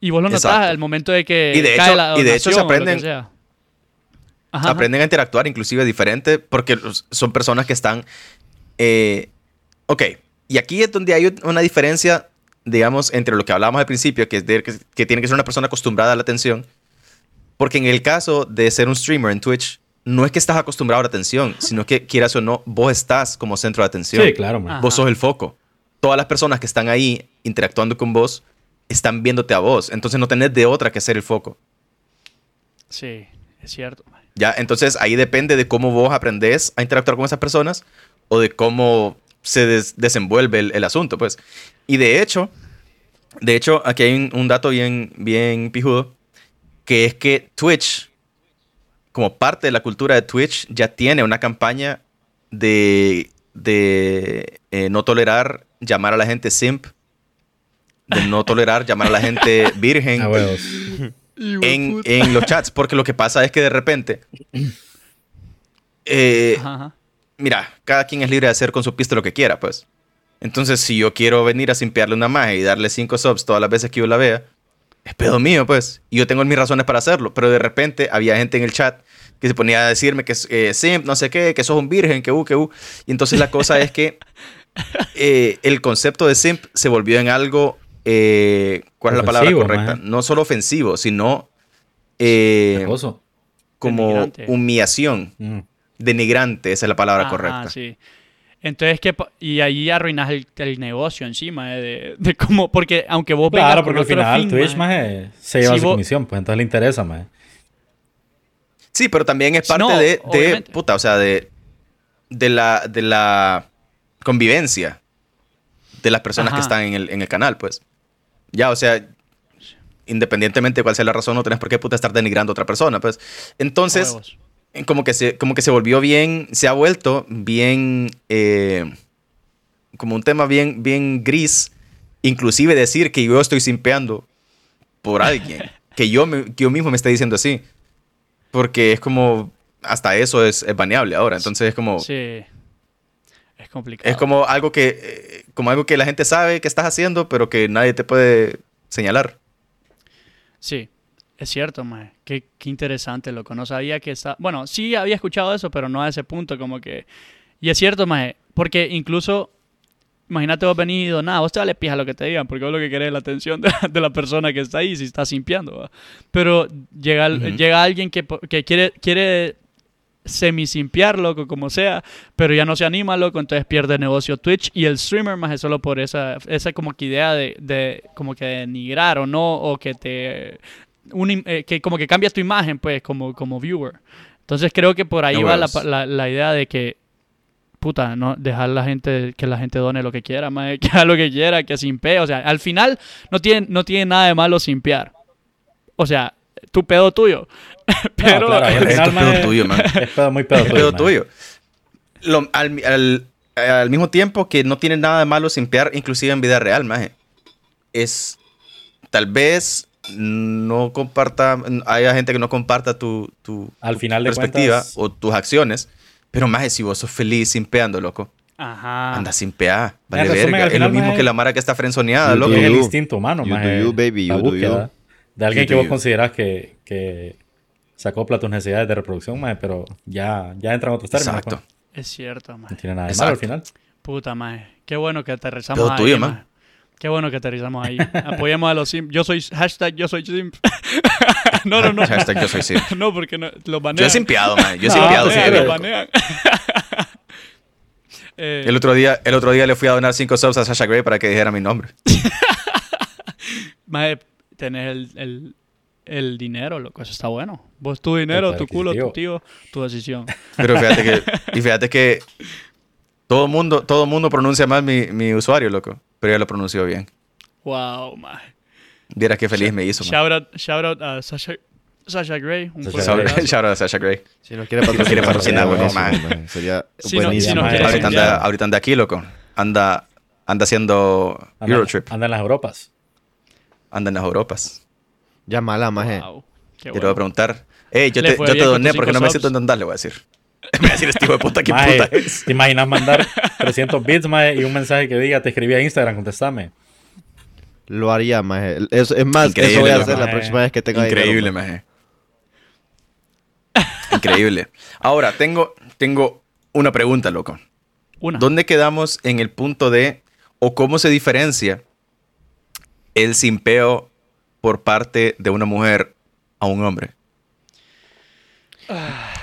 Y vos lo notás Exacto. al momento de que Y de cae hecho- la y de hecho se aprenden-. Ajá, ajá. aprenden a interactuar inclusive diferente porque son personas que están... eh, ok, y aquí es donde hay una diferencia digamos, entre lo que hablábamos al principio, que, es de- que, que tiene que ser una persona acostumbrada a la atención. Porque en el caso de ser un streamer en Twitch, no es que estás acostumbrado a la atención, sino que quieras o no, vos estás como centro de atención. Sí, claro, man. Vos sos el foco. Todas las personas que están ahí interactuando con vos están viéndote a vos. Entonces no tenés de otra que ser el foco. Sí, es cierto. ¿Ya? Entonces ahí depende de cómo vos aprendés a interactuar con esas personas o de cómo se des- desenvuelve el, el asunto, pues. Y de hecho, de hecho, aquí hay un, un dato bien, bien pijudo, que es que Twitch, como parte de la cultura de Twitch, ya tiene una campaña de, de eh, no tolerar llamar a la gente simp, de no tolerar llamar a la gente virgen en, en los chats, porque lo que pasa es que de repente, eh, Ajá, ajá. mira, cada quien es libre de hacer con su pista lo que quiera, pues. Entonces, si yo quiero venir a simpearle una magia y darle cinco subs todas las veces que yo la vea, es pedo mío, pues. Y yo tengo mis razones para hacerlo. Pero de repente había gente en el chat que se ponía a decirme que es eh, simp, no sé qué, que sos un virgen, que u, que u. Y entonces la cosa es que eh, el concepto de simp se volvió en algo. eh, ¿Cuál es la palabra correcta? man. No solo ofensivo, sino eh, como Denigrante. humillación. Mm. Denigrante, esa es la palabra correcta. sí. Entonces, ¿qué pa- y ahí arruinas el, el negocio encima, eh, de, de cómo, porque aunque vos Claro, porque al final fin, Twitch maje, se lleva Si su vos- comisión, pues entonces le interesa más. Sí, pero también es parte No, de, de puta, o sea, de, de la, de la convivencia de las personas que están en el, en el canal, pues. Ya, o sea, independientemente de cuál sea la razón, no tenés por qué puta estar denigrando a otra persona, pues. Entonces, como que se, como que se volvió bien, se ha vuelto bien, eh, como un tema bien, bien gris, inclusive decir que yo estoy simpeando por alguien, que yo, me- que yo mismo me esté diciendo así, porque es como, hasta eso es, es baneable ahora, entonces es como, Sí. Complicado. es como algo que, eh, como algo que la gente sabe que estás haciendo, pero que nadie te puede señalar. Sí, es cierto, mae. Qué, qué interesante, loco. No sabía que está... Bueno, sí había escuchado eso, pero no a ese punto, como que... Y es cierto, mae, porque incluso... Imagínate vos venido, nada, vos te vale pija lo que te digan, porque vos lo que querés es la atención de, de la persona que está ahí, si está simpiando, ¿va? Pero llega, al- Ujú. llega alguien que, que quiere, quiere semi-simpiar, loco, como sea, pero ya no se anima, loco, entonces pierde negocio Twitch y el streamer más es solo por esa, esa como que idea de, de como que denigrar o no, o que te, un eh, que como que cambias tu imagen, pues, como, como viewer. Entonces creo que por ahí No va la, la, la idea de que, puta, no dejar la gente, que la gente done lo que quiera, mae, que haga lo que quiera, que simpee, o sea, al final no tiene, no tiene nada de malo simpear. O sea, tu pedo tuyo. Pero, claro, Es final, tu pedo tuyo, man. Es pedo muy pedo Es tuyo. pedo tuyo. Lo- al, al- al mismo tiempo que no tiene nada de malo simpear, inclusive en vida real, maje. Es tal vez no comparta, haya gente que no comparta tu, tu, Al tu final de perspectiva cuentas- o tus acciones, pero maje, si vos sos feliz simpeando, loco, Ajá. anda simpear, vale En resumen, verga. al Es final, lo mismo maje, que la mara que está frenzoneada, You loco. Es el you. instinto humano, You maje, do you, baby, you do you. De alguien que vos you. consideras que, que se acopla a tus necesidades de reproducción, maje, pero ya, ya entra en otros términos. Exacto. pues. Es cierto, No mae. tiene nada de malo al Exacto. final. Puta, mae. Qué bueno que aterrizamos Pedo ahí, tuyo, mae. Qué bueno que aterrizamos ahí. Apoyemos a los simp. Yo soy... Hashtag yo soy simp. no, no, no. Hashtag yo soy simp. no, porque no, los Yo banean. he simpeado, maje. Yo he No, simpeado, pues, sí, los banean. Eh, El otro, día, el otro día le fui a donar 5 subs a Sasha Grey para que dijera mi nombre. mae, tenés el, el, el dinero, loco. Eso está bueno. Vos tu dinero, tu culo, tu tío, tu decisión. Pero fíjate que, y fíjate que todo mundo, todo mundo pronuncia mal mi, mi usuario, loco. Pero ella lo pronunció bien. Wow, mae. Vieras qué feliz me hizo, man. Shout out, shout out a Sasha, Sasha Gray. Un Sasha Shout Grey. abrazo. shout out a Sasha Grey. Si nos quiere patrocinar, quiere patrocinar, buenísimo, man. man. Sería Si no- si buenísimo. no man. Ahorita anda, ahorita anda aquí, loco. Anda, anda haciendo Eurotrip. anda en las Europas. Anda en las Europas. Llámala, maje. Wow. Qué Y le voy a preguntar, hey, yo te, yo te doné porque no me siento en andar, le voy a decir. Me va a decir este hijo de puta, ¿qué Maje, puta es? ¿Te imaginas mandar 300 bits, maje, y un mensaje que diga, te escribí a Instagram, contestame? Lo haría, maje. Es, es más, Increíble, eso voy a hacer maje. la próxima vez que tenga Increíble, dinero, pues. maje. Increíble. Ahora, tengo, tengo una pregunta, loco. Una. ¿Dónde quedamos en el punto de, o cómo se diferencia el simpeo por parte de una mujer a un hombre?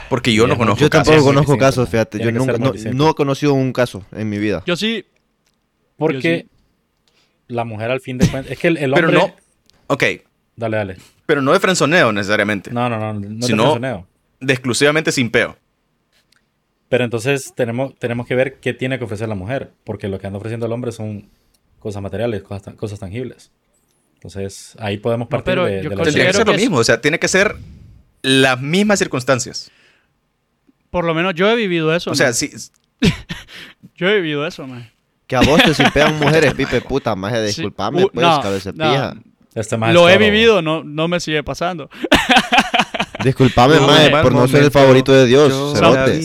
Porque yo no conozco Yo tampoco conozco casos, fíjate. Tiene Yo nunca, no, he conocido un caso en mi vida. Yo sí, Porque la mujer al fin de cuentas. Es que el, el hombre. Pero no. Ok, Dale, dale. pero no de frenzoneo necesariamente. No, no, no. No no- frenzoneo. De exclusivamente simpeo. Pero entonces tenemos, tenemos que ver qué tiene que ofrecer la mujer. Porque lo que anda ofreciendo el hombre son cosas materiales, cosas, cosas tangibles. Entonces ahí podemos partir pero de, yo de la Tendría que ser lo mismo. O sea, tiene que ser las mismas circunstancias. por lo menos yo he vivido eso. O sea, sí. Yo he vivido eso, man. Que a vos te simpean mujeres, pipe puta, más Sí. disculpame, Uh, pues, no, cabeza no. pija. Este Lo he vivido, no, no me sigue pasando. Disculpame, No, maje, por no ser el favorito de Dios, cerote.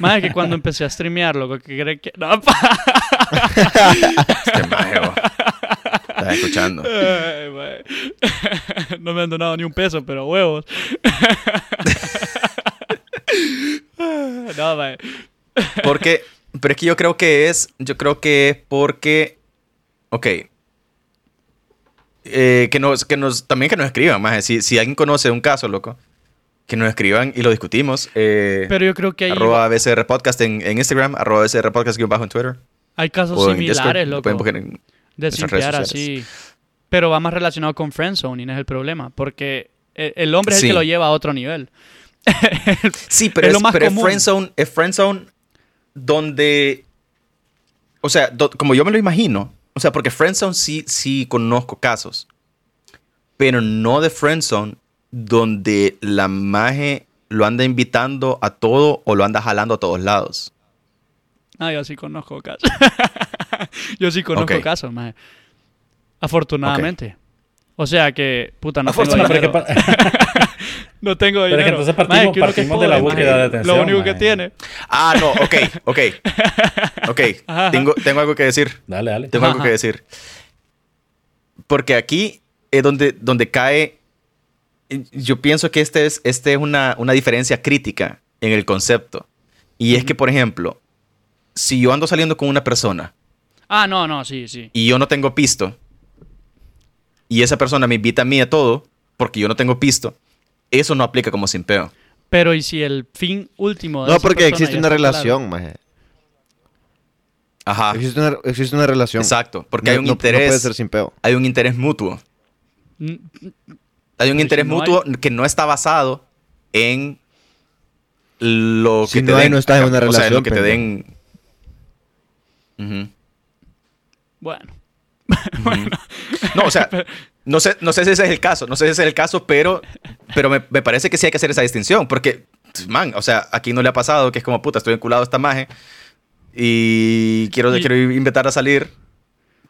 Más que cuando empecé a streamear, loco, que cree que... No, pa- Este maje, escuchando. Ay. No me han donado ni un peso, pero huevos. No, mae. Porque, pero es que yo creo que es, yo creo que es porque, ok, eh, que nos, que nos, también que nos escriban, más si, si alguien conoce un caso, loco, que nos escriban y lo discutimos. Eh, Pero yo creo que hay, arroba BCR Podcast en, en Instagram, arroba BCR Podcast guion bajo en Twitter. hay casos o Discord, similares, lo loco, pueden buscar en- de sociales. así. Pero va más relacionado con friendzoning, es el problema. Porque el, el hombre es Sí. el que lo lleva a otro nivel. Sí, pero Es es, lo más pero es común. friendzone, es friendzone donde, o sea, do- como yo me lo imagino, o sea, porque friendzone sí, sí conozco casos, pero no de friendzone donde la maje lo anda invitando a todo o lo anda jalando a todos lados. Ah, yo sí conozco casos. yo sí conozco casos, mae. Afortunadamente. O sea que, puta, no tengo pero que dinero. pa- No tengo Pero dinero. que entonces partimos- que que partimos de la búsqueda mae, de atención, Lo único que tiene. Ah, no, ok, ok. Ok, Ajá. tengo, tengo algo que decir. dale, dale. Tengo algo que decir. Porque aquí es donde, donde cae. Yo pienso que este es, este es una, una diferencia crítica en el concepto. Y es que, por ejemplo, si yo ando saliendo con una persona Ah, no, no, sí, sí. y yo no tengo pisto, y esa persona me invita a mí a todo porque yo no tengo pisto, eso no aplica como simpeo. Pero ¿y si el fin último de No, esa porque persona existe ya una está claro? relación, maje. Ajá. Existe una, existe una relación. Exacto. Porque No- hay un no- interés. No puede ser sin peo. Hay un interés mutuo. Mm, Hay un Pero interés si no mutuo que no está basado en lo Si que te no hay, den. no estás en una O sea, en lo relación, que te pendejo. den. Ujú. Bueno. No, o sea, no sé, no sé si ese es el caso, no sé si ese es el caso, pero, pero me, me parece que sí hay que hacer esa distinción, porque, man, o sea, aquí no le ha pasado que es como, puta, estoy vinculado a esta maje y quiero, Y- quiero invitar a salir,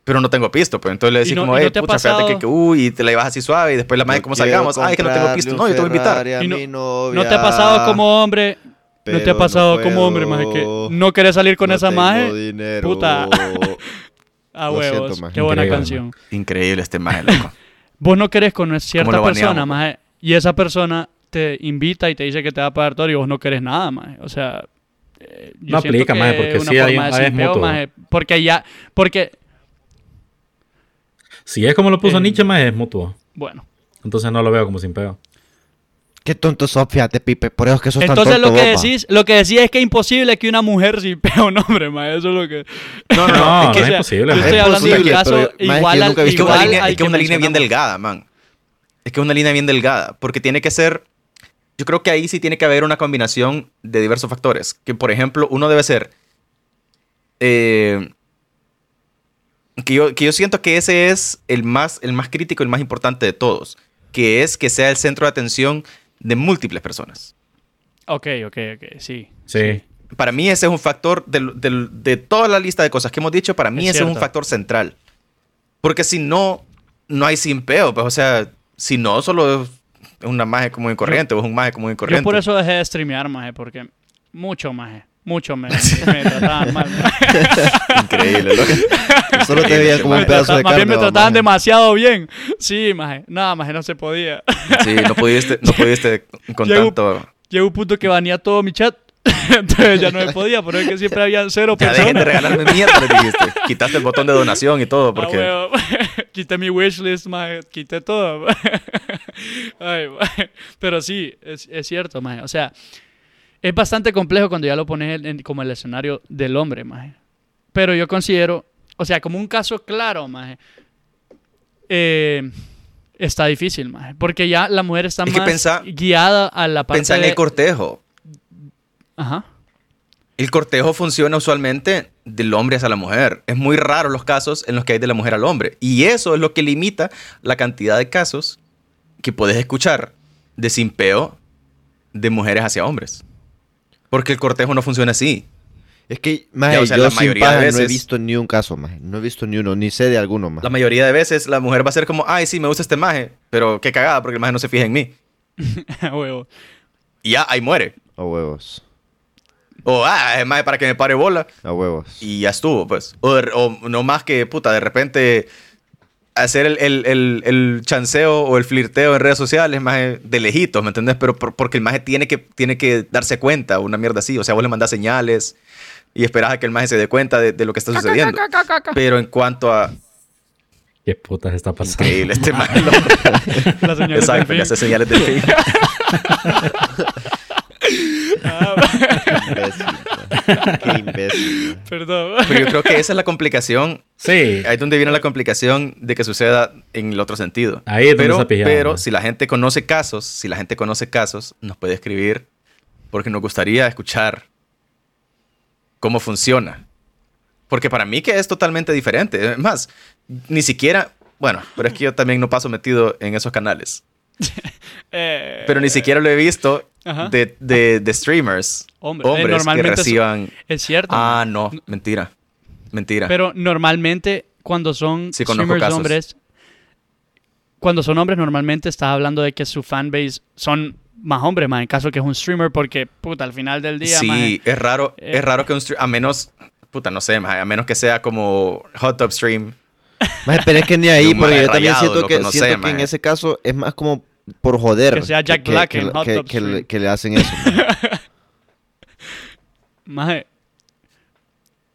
pero no tengo pisto, pues entonces le decís ¿Y no- como, no te ha pucha, fíjate pasado? que, que, uy, y te la llevas así suave y después la maje, Yo ¿cómo quiero salgamos? Ay, que no tengo pisto, no, yo te voy a invitar. Y no- ¿No te ha pasado como hombre? ¿No te ha pasado no como hombre, maje, que no querés salir con no esa maje? dinero. Puta. A siento, huevos. maje. Qué buena Increíble, canción. Increíble este maje, loco. Vos no querés con cierta persona, maje, y esa persona te invita y te dice que te va a pagar todo y vos no querés nada, maje. O sea, eh, yo No siento aplica, que maje, porque sí hay- hay mutuo. maje, porque ya, porque, Si es como lo puso Eh, Nietzsche, más es mutuo. bueno. Entonces no lo veo como sin peo. Qué tonto sos, fíjate, Pipe. Por eso es que sos Entonces tan lo tonto, que vos, pa. decís, lo que decís es que es imposible que una mujer simpee a un hombre, maje. Eso es lo que... No, no, no. No, es no que, es o sea, imposible. Yo estoy Es hablando del posible, caso pero, maje, igual que al es que una línea, es que una línea bien delgada, man. Es que es una línea bien delgada, porque tiene que ser, yo creo que ahí sí tiene que haber una combinación de diversos factores. Que, por ejemplo, uno debe ser, eh, que, yo, que yo siento que ese es el más, el más crítico, el más importante de todos, que es que sea el centro de atención de múltiples personas. Ok, ok, ok, sí. Sí. Para mí ese es un factor del- del- de toda la lista de cosas que hemos dicho, para mí Es ese es un factor central. Porque si no, no hay sin peo. Pues, o sea, si no, solo es una magia común y corriente o es un magia común y corriente. Yo por eso dejé de streamear, maje, porque mucho, maje. Mucho me, me trataban mal. Increíble, loco. Solo te veía como un pedazo de más carne. bien me trataban maje. demasiado bien. Sí, maje. Nada, maje, no se podía. Sí, no pudiste, no pudiste con Llego- tanto. Llegó un punto que banía todo mi chat. Entonces ya no me podía, pero es que siempre habían cero Ya dejen de personas. regalarme mierda, le dijiste. Quitaste el botón de donación y todo, Ah, porque. huevo. quité mi wishlist, maje, quité todo. Ay, maje. Pero sí, es, es cierto, maje. O sea, es bastante complejo cuando ya lo pones en- como el escenario del hombre, maje. Pero yo considero, o sea, como un caso claro, maje, eh, está difícil, maje. Porque ya la mujer está Es más pensa- guiada a la parte Pensá en de- el cortejo. Ajá. El cortejo funciona usualmente del hombre hacia la mujer. Es muy raro los casos en los que hay de la mujer al hombre. Y eso es lo que limita la cantidad de casos que puedes escuchar de simpeo de mujeres hacia hombres. Porque el cortejo no funciona así. Es que, maje, Ya, o sea, yo la sin mayoría de paja no he veces- visto ni un caso, maje. No he visto ni uno, ni sé de alguno, maje. La mayoría de veces la mujer va a ser como, ay, sí, me gusta este maje, pero qué cagada porque el maje no se fija en mí. Huevo. Y ya, ahí muere. A huevos. O, ah, es maje para que me pare bola. A huevos. y ya estuvo, pues. O, o no más que, puta, de repente hacer el, el- el- el chanceo o el flirteo en redes sociales más de lejitos, ¿me entendés? Pero por- porque el maje tiene que, tiene que darse cuenta, una mierda así. O sea, vos le mandás señales y esperás a que el maje se dé cuenta de, de lo que está sucediendo. Pero en cuanto a... ¿Qué putas está pasando? Increíble, este maje. Exacto, que hace señales de fin. imbécil. Qué imbécil. Perdón. Pero yo creo que esa es la complicación. Sí. Ahí es donde viene la complicación de que suceda en el otro sentido. Ahí es donde pero, pero si la gente conoce casos, si la gente conoce casos, nos puede escribir porque nos gustaría escuchar cómo funciona. Porque para mí que es totalmente diferente. Es más, ni siquiera, bueno, pero es que yo también no paso metido en esos canales. Eh, Pero ni siquiera lo he visto de, de- de streamers, Hombre, eh, hombres que normalmente reciban... Es cierto. Ah, no, mentira. Mentira. Pero normalmente cuando son Sí, streamers casos. hombres, cuando son hombres normalmente estás hablando de que su fanbase son más hombres, más en caso que es un streamer, porque puta, al final del día, sí, es raro, eh, es raro que un stream, a menos, puta, no sé, a menos que sea como Hot Top Stream. Maje, pero es que ni ahí, porque yo también siento, loco, que, no siento sé, que en ese caso es más como por joder. Que sea Jack Black en Hot que, Top le- Stream. que le hacen eso. maje,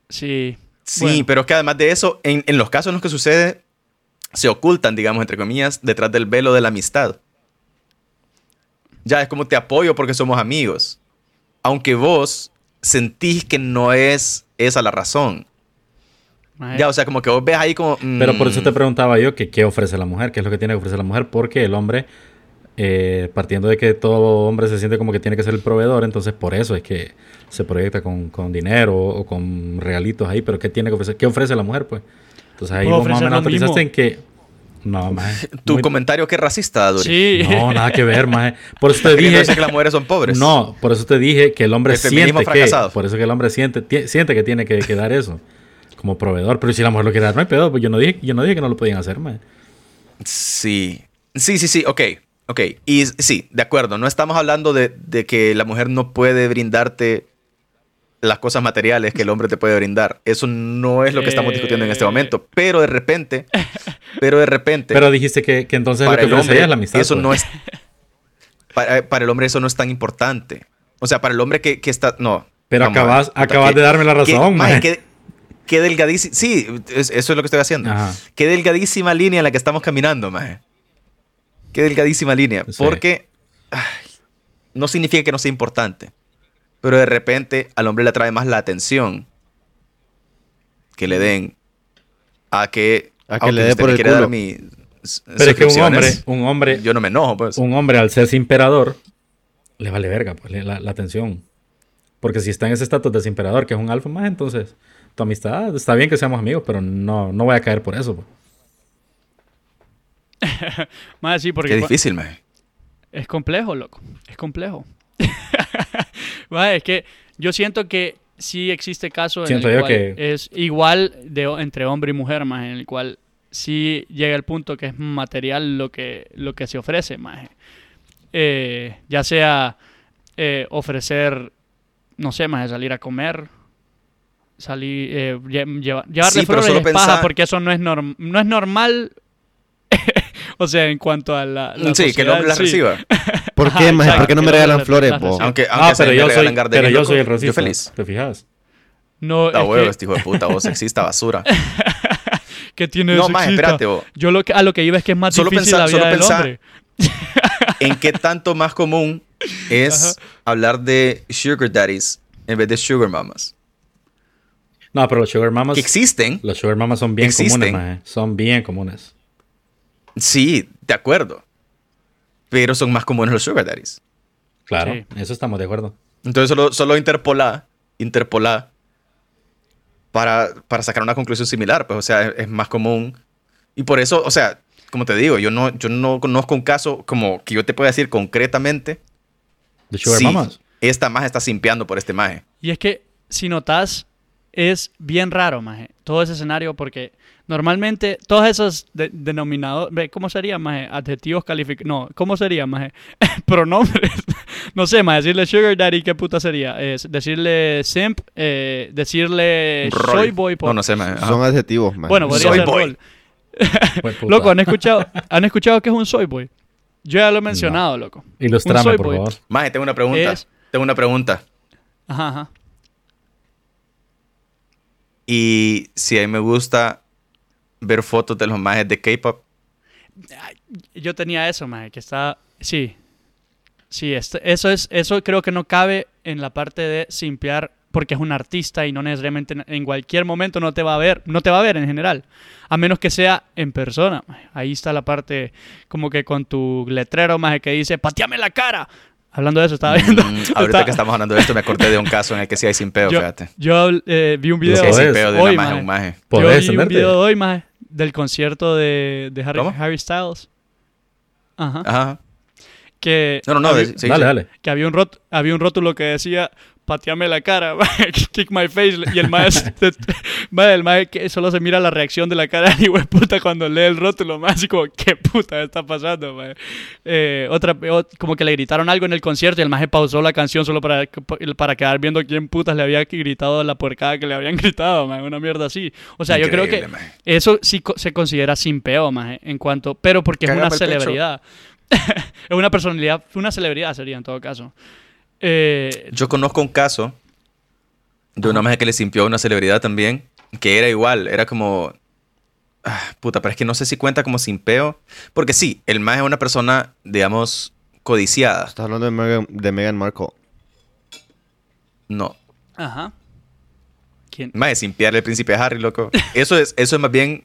sí. Sí, Bueno. pero es que además de eso, en, en los casos en los que sucede, se ocultan, digamos, entre comillas, detrás del velo de la amistad. Ya es como te apoyo porque somos amigos. Aunque vos sentís que no es esa la razón. Maje. Ya, o sea, como que vos ves ahí como... Pero por eso te mm, preguntaba yo que qué ofrece la mujer, qué es lo que tiene que ofrecer la mujer, porque el hombre, eh, partiendo de que todo hombre se siente como que tiene que ser el proveedor, entonces por eso es que se proyecta con, con dinero o con regalitos ahí, pero ¿qué tiene que ofrecer? ¿Qué ofrece la mujer, pues? Entonces ahí vos más o menos autorizaste en que... No, maje. Tu muy- comentario que racista, Dori. Sí. No, nada que ver, maje. Por eso te dije... que las mujeres son pobres. No, por eso te dije que el hombre El siente que... fracasado. Por eso que el hombre siente, siente que tiene que, que dar eso. Como proveedor. Pero si la mujer lo quiere dar, no hay pedo. Pues yo no dije, yo no dije que no lo podían hacer, maje. Sí. Sí, sí, sí, ok. Ok. Y sí, de acuerdo. No estamos hablando de, de que la mujer no puede brindarte las cosas materiales que el hombre te puede brindar. Eso no es lo que estamos discutiendo en este Eh. momento. Pero de repente, pero de repente, Pero dijiste que, que entonces lo para que el hombre, es la amistad. eso pues. no es. Para, para el hombre eso no es tan importante. O sea, para el hombre que, que está. No. Pero acabas, acabas que- de darme la razón, maje. que- Qué delgadísima. Sí, es- eso es lo que estoy haciendo. Ajá. Qué delgadísima línea en la que estamos caminando, maje. Qué delgadísima línea. Sí. Porque ay, no significa que no sea importante. Pero de repente al hombre le atrae más la atención que le den a que, A que le dé por me el quiere dar culo. mi Pero es que un hombre, un hombre, yo no me enojo, pues. un hombre al ser imperador, le vale verga, pues, la, la atención. Porque si está en ese estatus de imperador, que es un alfa más, entonces tu amistad, está bien que seamos amigos, pero no, no voy a caer por eso. pues. Maje, sí, porque Qué difícil, maje. Es complejo, loco. Es complejo. Es que yo siento que sí existe caso en Siento el yo cual que- es igual de, entre hombre y mujer, más en el cual sí llega el punto que es material lo que, lo que se ofrece, más. ya sea eh, ofrecer, no sé, más salir a comer, salir, eh, lle- lleva- llevarle Sí, flores solo es paja porque eso no es, norm- no es normal. o sea, en cuanto a la, la Sí, que el hombre las sí. reciba. ¿Por Ajá, qué, ¿Por qué no me no regalan las- flores, las. Aunque, aunque Ah, pero yo soy, pero yo loco, soy el racista. Yo feliz. ¿Te fijas? No, La es huevo, que- este hijo de puta, vos sexista basura. que ¿Qué tiene No, sexista? espérate, vos. Yo lo que, a lo que iba es que es más Solo difícil pensá- la vida solo del hombre. ¿En qué tanto más común es hablar de sugar daddies en vez de sugar mamas? No, pero los sugar mamas... Que existen, Los sugar mamas son bien Existen. comunes, maje. Son bien comunes. sí, de acuerdo. Pero son más comunes los sugar daddies. Claro, Sí. eso estamos de acuerdo. Entonces solo, solo interpolar, interpolar para, para sacar una conclusión similar. Pues, o sea, es, es más común. Y por eso, o sea, como te digo, yo no, yo no conozco un caso como que yo te pueda decir concretamente. ¿De sugar sí, mamas? esta maje está simpeando por este maje. Y es que, si notas, es bien raro, maje, todo ese escenario, porque normalmente todos esos de- denominados, ve, ¿cómo sería, maje? Adjetivos calificados, no, ¿cómo sería, maje? Pronombres. no sé, maje, decirle sugar daddy, ¿qué puta sería? Es decirle simp, eh, decirle soy boy. por- No, no sé, maje. Ajá. Son adjetivos, man. Bueno, podría Soy ser boy. puta. Loco, ¿han escuchado, ¿han escuchado que es un soy boy? Yo ya lo he mencionado, loco. Ilustrame, soy por boy. favor. Maje, tengo una pregunta. Es- Tengo una pregunta. Ajá, ajá. Y si a mí me gusta ver fotos de los majes de K-pop, Yo tenía eso, maje, que está... Sí. Sí, este- eso es... Eso creo que no cabe en la parte de simpear porque es un artista y no necesariamente en- cualquier momento no te va a ver, no te va a ver en general, a menos que sea en persona. Ahí está la parte como que con tu letrero, maje, que dice, pateame la cara. Hablando de eso, estaba viendo... Mm, ahorita estaba- que estamos hablando de esto, me acordé de un caso en el que sí hay simpeo, yo, fíjate. yo, eh, vi un video... Sí hay Podés. simpeo de Hoy, una maje un maje. Yo ¿Podés vi un video de hoy, maje, del concierto de, de Harry. Harry Styles. Ajá. Ajá. Que No, no, no. había- sí, sí. dale, dale. que había un, rót- había un rótulo que decía pateame la cara, kick my face y el maestro el mae que solo se mira la reacción de la cara y güey puta cuando lee el rótulo más así como qué puta está pasando mae?". Eh, otra o- como que le gritaron algo en el concierto y el maje pausó la canción solo para para quedar viendo quién putas le había gritado la puercada que le habían gritado una mierda así o sea yo creo que maje. eso sí se considera simpeo maje, en cuanto pero porque es una celebridad es una personalidad una celebridad sería en todo caso eh, Yo conozco un caso de una maje que le simpió a una celebridad también, que era igual, era como... ah, puta, pero es que no sé si cuenta como simpeo. Porque sí, el maje es una persona, digamos, codiciada. Estás hablando de Meghan, de Meghan Markle. No. Ajá. ¿Quién? Maje, simpiarle el príncipe Harry, loco. Eso es, eso es más bien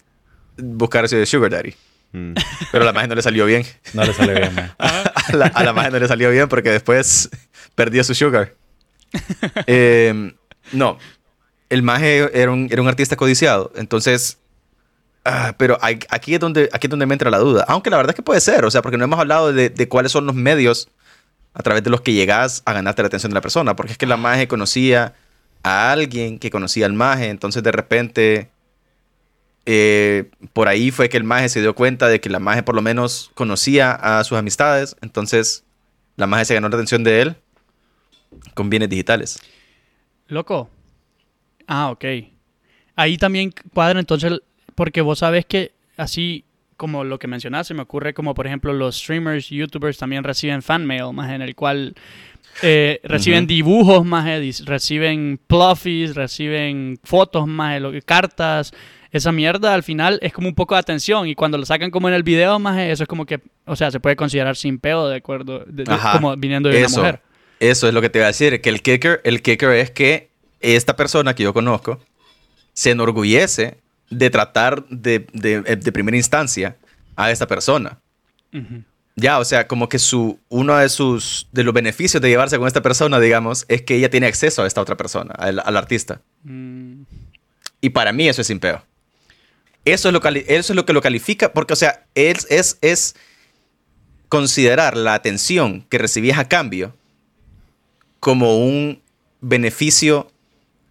buscarse de Sugar Daddy. Mm. Pero a la maje no le salió bien. No le sale bien, maje. a la, a la maje no le salió bien porque después perdió su sugar. Eh, no, el maje era un, era un artista codiciado, entonces... ah, pero hay- aquí, es donde, aquí es donde me entra la duda. Aunque la verdad es que puede ser, o sea, porque no hemos hablado de, de cuáles son los medios a través de los que llegas a ganarte la atención de la persona. Porque es que la maje conocía a alguien que conocía al maje, entonces de repente... eh, por ahí fue que el maje se dio cuenta de que la maje por lo menos conocía a sus amistades, entonces la maje se ganó la atención de él con bienes digitales. Loco. Ah, ok. Ahí también cuadra entonces, porque vos sabes que así como lo que mencionaste, me ocurre como por ejemplo los streamers, youtubers también reciben fan mail, más en el cual eh, reciben dibujos, más reciben pluffies, reciben fotos, más cartas. Esa mierda al final es como un poco de atención y cuando lo sacan como en el video, más eso es como que, o sea, se puede considerar sin pedo de acuerdo, de- como viniendo de Eso, una mujer. Eso es lo que te iba a decir, que el kicker, el kicker es que esta persona que yo conozco se enorgullece de tratar de, de- de primera instancia a esta persona. Ya, o sea, como que su, uno de sus, de los beneficios de llevarse con esta persona, digamos, es que ella tiene acceso a esta otra persona, al, al artista. Mm, Y para mí eso es simpeo. Eso es lo, eso es lo que lo califica, porque, o sea, es, es, es considerar la atención que recibías a cambio como un beneficio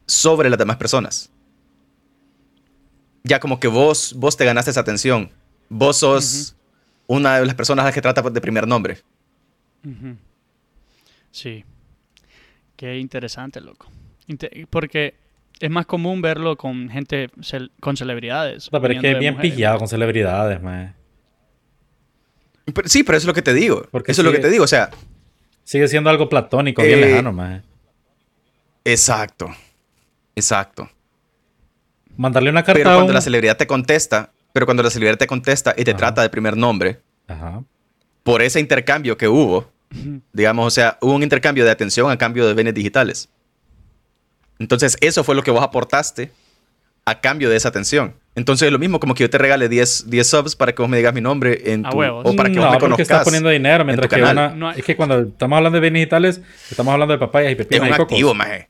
sobre las demás personas. Ya como que vos, vos te ganaste esa atención. Vos sos una de las personas a las que trata de primer nombre. Sí. Qué interesante, loco. Porque es más común verlo con gente, cel- con celebridades. Pero es que es bien mujeres. pillado con celebridades. Pero- sí, pero eso es lo que te digo. Porque eso es lo que te digo. O sea, Sigue siendo algo platónico, bien Eh, lejano, maje. exacto. Exacto. Mandarle una carta Pero a cuando un... la celebridad te contesta, pero cuando la celebridad te contesta y te Ajá. trata de primer nombre, Ajá. por ese intercambio que hubo, digamos, o sea, hubo un intercambio de atención a cambio de bienes digitales. Entonces, eso fue lo que vos aportaste a cambio de esa atención. Entonces, es lo mismo como que yo te regale 10, 10 subs para que vos me digas mi nombre en tu, o para que no, vos me conozcas. estás poniendo dinero, mientras que una... No hay- Es que cuando estamos hablando de bienes digitales, estamos hablando de papayas y Es pepinos un y cocos. activo, maje.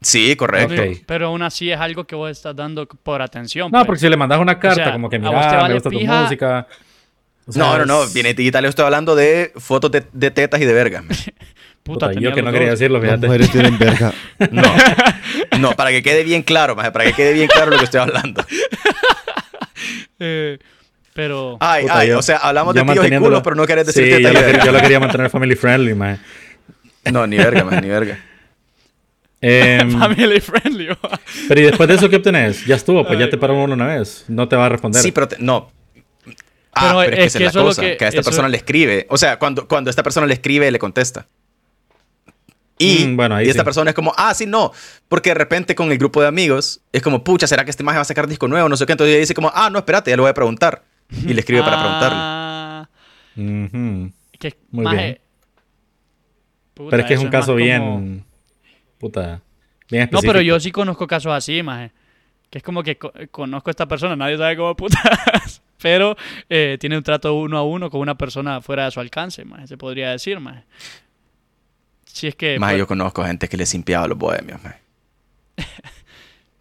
Sí, correcto. Pero aún así es algo que vos estás dando por atención. No, pues. porque si le mandas una carta sea, como que mira, vale me gusta tu música. O sea, No, no, no. es- Bienes digitales, estoy hablando de fotos de, de tetas y de verga. maje. Puta, puta, yo que no quería decirlo, Las fíjate. mujeres tienen verga. No. No, para que quede bien claro, maje, para que quede bien claro lo que estoy hablando. Eh, pero... Ay, Puta, ay, yo- o sea, hablamos de tíos y culos, pero no querés decir Sí, yo y lo, yo lo quería mantener family friendly, man. No, ni verga, maje, ni verga. Em, Family friendly. pero ¿y después de eso qué obtenés? Ya estuvo, pues ya te paró uno una vez. No te va a responder. Sí, pero te- no. Ah, Pero pero, es que es esa que es eso la lo cosa. Que, que- a esta persona le escribe. O sea, cuando, cuando esta persona le escribe, le contesta. Y, Mm, bueno, y esta sí. persona es como, ah, sí, no. Porque de repente con el grupo de amigos es como, pucha, ¿será que este maje va a sacar disco nuevo? No sé qué. Entonces ella dice como, ah, no, espérate, ya le voy a preguntar. Y le escribe para preguntarle. Ah, que, Muy maje, bien. puta, Pero es que es un caso bien. como- Puta. Bien No, específico. pero yo sí conozco casos así, maje. Que es como que co- conozco a esta persona, nadie sabe cómo putas. Pero eh, tiene un trato uno a uno con una persona fuera de su alcance, maje, se podría decir, maje. Si es que... Maje, pues, yo conozco gente que le simpiaba a los bohemios, maje.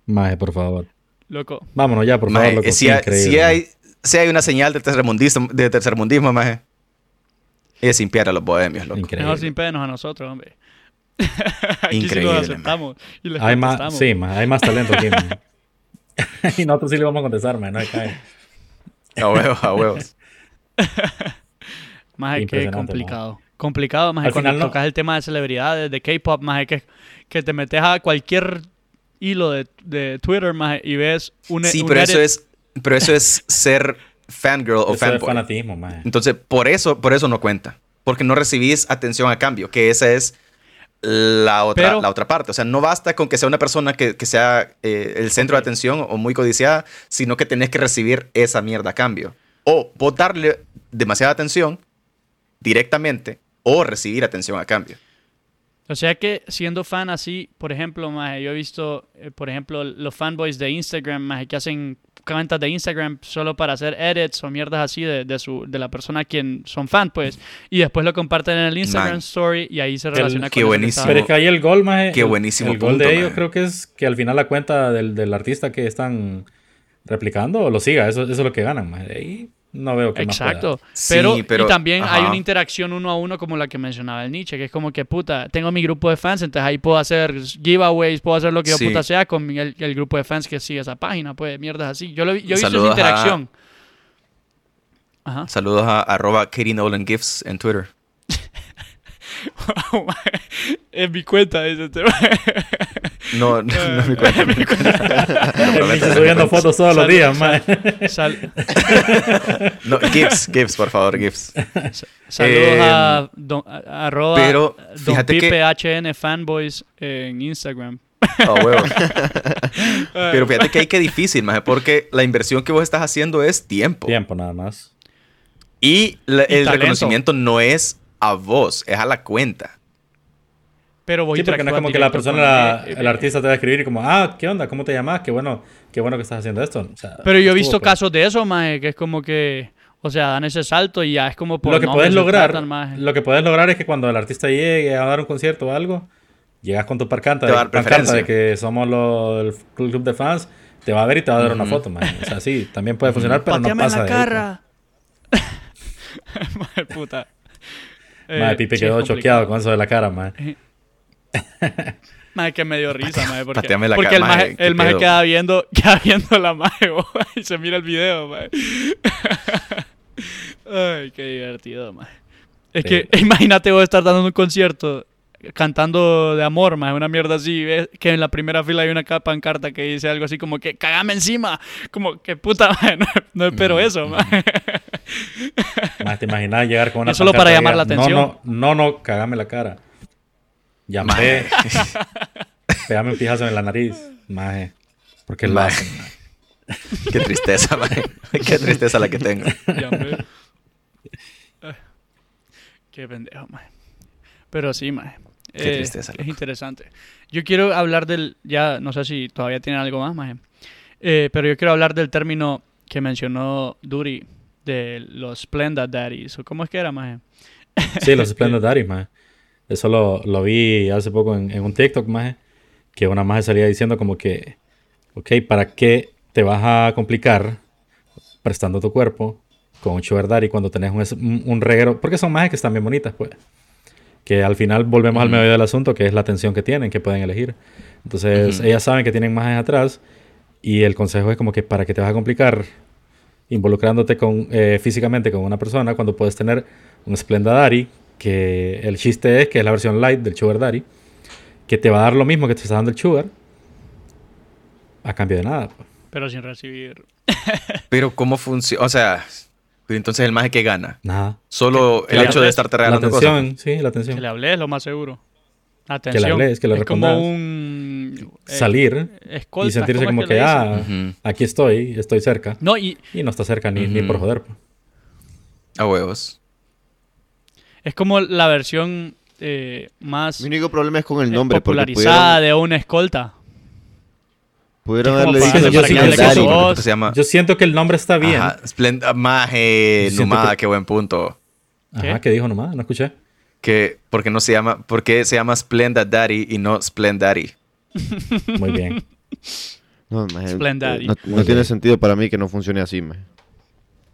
Maje, por favor. Loco. Vámonos ya, por Maje, favor, loco. eh, si, hay, increíble, si, hay, si hay una señal de tercermundismo, de tercermundismo maje, es simpiar a los bohemios, loco. Increíble. Mejor sin penos a nosotros, hombre. Aquí sí Increíble, nos aceptamos. Y les Hay más, sí, man, hay más talento aquí, y nosotros sí le vamos a contestar, man. No hay cae. A huevos, a huevos. Más que complicado. Complicado, más cuando final no- tocas el tema de celebridades, de K-pop, más que, que te metes a cualquier hilo de, de Twitter, más y ves un Sí, un pero eso es, pero eso es ser fangirl o Eso es fanboy. fanatismo, man. Entonces, por eso, por eso no cuenta. Porque no recibís atención a cambio, que esa es la otra, Pero- la otra parte. O sea, no basta con que sea una persona que, que sea eh, el centro de atención o muy codiciada, sino que tenés que recibir esa mierda a cambio. O vos darle demasiada atención directamente o recibir atención a cambio. O sea que siendo fan así, por ejemplo, maje, yo he visto, eh, por ejemplo, los fanboys de Instagram, maje, que hacen cuentas de Instagram solo para hacer edits o mierdas así de, de su, de la persona a quien son fan, pues, y después lo comparten en el Instagram Man. Story y ahí se El- relaciona qué con que buenísimo. Pero es que ahí el gol, maje. Qué el- buenísimo El gol punto, de ellos creo que es que al final la cuenta del, del artista que están replicando lo siga. Eso, eso es lo que ganan, maje. Ahí no veo que más Exacto. Sí, pero, y también hay una interacción uno a uno como la que mencionaba el Nietzsche, que es como que puta, tengo mi grupo de fans, entonces ahí puedo hacer giveaways, puedo hacer lo que yo Sí. puta sea con el, el grupo de fans que sigue esa página, pues mierdas así. Yo, lo, vi- yo he visto esa Saludos a- interacción. Ajá. Saludos a arroba Katie Nolan Gifts en Twitter. en mi cuenta, dice este. No, no, no es mi cuenta. mi cuenta. No, El prometo, Nietzsche no es mi subiendo fotos todos los días. Sal- No, GIFs, GIFs, por favor, GIFs. saludos Eh, a, don- a- arroba pero don que- Pipe HN Fanboys en Instagram. Oh, huevos. Pero fíjate que hay que difícil, maje, porque la inversión que vos estás haciendo es tiempo. Tiempo nada más. Y la- Y el talento. reconocimiento no es a vos, es a la cuenta. Pero vos Sí, porque no es como que la persona, el artista te va a escribir y como, ah, ¿qué onda? ¿Cómo te llamas? Qué bueno, qué bueno que estás haciendo esto. O sea, Pero yo he visto pues. casos de eso, maje, que es como que, o sea, dan ese salto y ya es como por Lo que puedes lograr, tratan, maje. lo que puedes lograr es que cuando el artista llegue a dar un concierto o algo, llegas con tu parcanta, de, va a dar pancarta de que somos los, el club de fans, te va a ver y te va a dar una foto, man. O sea, sí, también puede funcionar, pero no pasa en la de ahí, cara. Puta. pues. Madre, Eh, Pipe quedó choqueado con eso de la cara, man. Maje, que me dio risa, maje, porque, la porque cara, el maje, el queda viendo, queda viendo la maje, bo, y se mira el video, maje. Ay, qué divertido, maje. Es que imagínate vos estar dando un concierto cantando de amor, maje, una mierda así, ves que en la primera fila hay una capa pancarta que dice algo así como que cagame encima, como que puta, maje, no, no espero eso, maje. Más te imaginas llegar con una Es solo pancarta para y llamar la diga, atención. No, no, no, no, cagame la cara. Llamé, pegame un pijazo en la nariz, maje. Porque lo Maje. hacen, maje. Qué tristeza, maje. Qué tristeza la que tengo. Ya. Ah, Qué pendejo, maje. Pero sí, maje. Qué Eh, tristeza, Es loco. interesante. Yo quiero hablar del... Ya, no sé si todavía tienen algo más, maje. Eh, pero yo quiero hablar del término que mencionó Duri de los Splenda Daddies. ¿O ¿Cómo es que era, maje? Sí, los Splendid Daddies, maje. Eso lo, lo vi hace poco en, en un TikTok, maje. Que una maje salía diciendo como que, ok, ¿para qué te vas a complicar prestando tu cuerpo con un sugar daddy cuando tenés un, un, reguero? Porque son majes que están bien bonitas, pues. Que al final volvemos al medio del asunto, que es la atención que tienen, que pueden elegir. Entonces, ellas saben que tienen majes atrás. Y el consejo es como que para qué te vas a complicar involucrándote con, eh, físicamente con una persona cuando puedes tener un Splenda Daddy, que el chiste es que es la versión light del Sugar Daddy, que te va a dar lo mismo que te está dando el Sugar a cambio de nada. pues. Pero sin recibir... Pero ¿cómo funciona? O sea, pero entonces el maje que gana. Nada. Solo que el le hecho de estarte La regalando cosas. atención, sí, la Que atención. le hables, lo más seguro. Atención. hables, que le es como un... eh, Salir escolta, y sentirse ¿cómo como es que, le dicen? ah, aquí estoy, estoy cerca. No, y Y no está cerca ni, ni por joder. pues. A huevos. Es como la versión eh, más Mi único problema es con el eh, nombre, porque popularizada pudieron, de una escolta. pudieron haberle para- dicho yo porque. Se llama... Yo siento que el nombre está bien. Ajá, Maje, Numada, que- qué buen punto. Ajá, ¿Qué? ¿qué dijo nomás? No escuché. Que, ¿por qué no se llama, por qué se llama Splenda Daddy y no Splendaddy? Muy bien. No, maje, Splendaddy. no, no tiene sentido para mí que no funcione así, maje.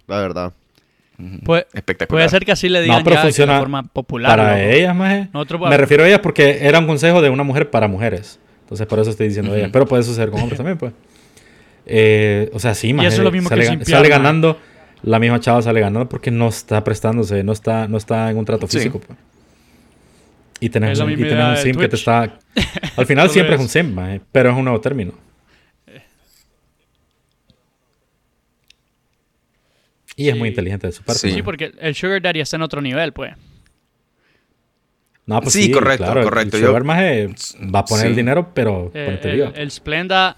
La verdad. Puede, Espectacular. puede ser que así le digan pero ya de forma popular. para ellas, maje. Nosotros- Me refiero a ellas porque era un consejo de una mujer para mujeres. Entonces, por eso estoy diciendo Ujú. ellas. Pero puede suceder con hombres también, pues. Eh, o sea, sí, maje, eso es lo mismo sale, que simpiar, sale maje. ganando. La misma chava sale ganando porque no está prestándose, no está, no está en un trato Sí. físico. pues. Y tenés, un, y tenés un sim que te está... Al final siempre es es- un sim, maje, pero es un nuevo término. Y es muy Sí. inteligente de su parte. Sí. Sí, porque el Sugar Daddy está en otro nivel, pues. No, pues Sí, correcto, claro, el- correcto. El Yo- sugar maje va a poner el Sí. dinero, pero Eh, el, el Splenda,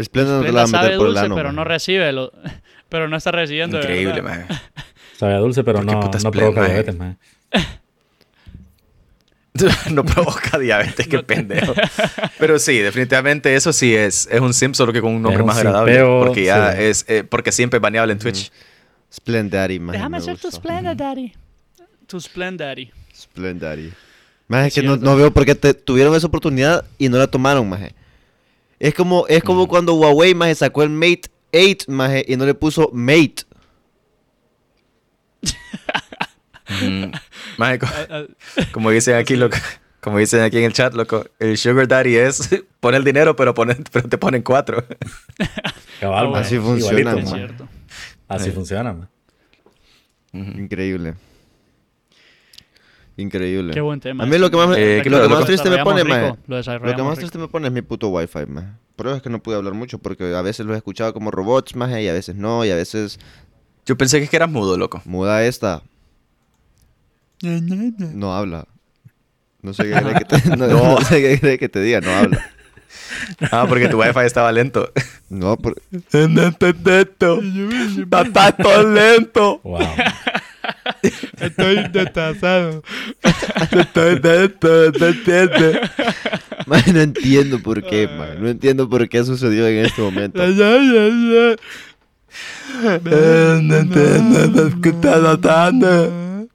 Splenda no te la va Splenda a sabe meter por el dulce, ano. pero no recibe, lo- pero no está recibiendo. Increíble, maje. Sabe a dulce, pero ¿Por qué no, no provoca maje? diabetes, maje. no provoca diabetes, qué pendejo. Pero sí, definitivamente eso sí es, es un sim, solo que con un nombre Es un más agradable. simpeo, Porque ya sí. es, eh, porque siempre es baneable en Twitch. Splendaddy, maje, Déjame me ser tu gustó. Splenda Daddy. Tu Splenda Daddy. Splendaddy. Maje, es Es que no, veo por qué te- tuvieron esa oportunidad y no la tomaron, maje. Es como, es como cuando Huawei, maje, sacó el Mate 8, maje, y no le puso Mate. Ah, como dicen aquí, loco, como dicen aquí en el chat, loco, el sugar daddy es poner el dinero, pero, poner, pero te ponen cuatro. Cabal, así funciona, man. Así Eh. funciona. Ujú. Increíble. Increíble. Qué buen tema. A mí lo que más, me- Eh, lo que lo más triste me pone, rico, Lo Lo que más rico. triste me pone es mi puto wifi, maje. Pero es que no pude hablar mucho porque a veces los he escuchado como robots, maje, y a veces no, y a veces Yo pensé que es que eras mudo, loco. muda esta. No habla. No sé qué cree que te, no, no sé qué cree que te diga, no habla. Ah, porque tu wifi estaba lento. No, por-. Está todo lento. Wow. Estoy destasado. Está lento, no entiendes. maje, no entiendo por qué, maje. No entiendo por qué sucedió en este momento. No entiendo lo que está notando.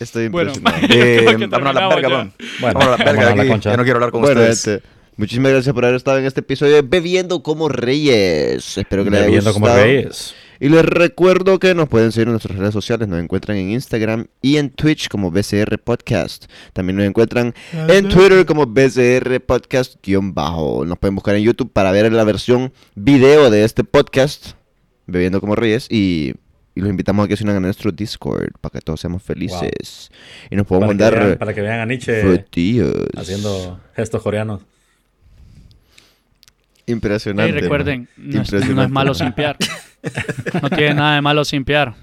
Estoy Bueno, impresionado. Eh, vámonos a la verga, ya. vamos. Bueno, Vámonos a la verga de aquí. Ya no quiero hablar con Bueno, ustedes. gente, muchísimas gracias por haber estado en este episodio de Bebiendo como Reyes. Espero que les haya Bebiendo como gustado. reyes. Y les recuerdo que nos pueden seguir en nuestras redes sociales. Nos encuentran en Instagram y en Twitch como BCR Podcast. También nos encuentran en Twitter como BCR Podcast-bajo. Nos pueden buscar en YouTube para ver la versión video de este podcast, Bebiendo como Reyes. Y, y los invitamos a que se unan a nuestro Discord para que todos seamos felices. Y nos podemos mandar vean, para que vean a Nietzsche frutillos. haciendo gestos coreanos. Impresionante. Y recuerden, man. no es, no es malo simpiar. No tiene nada de malo simpiar.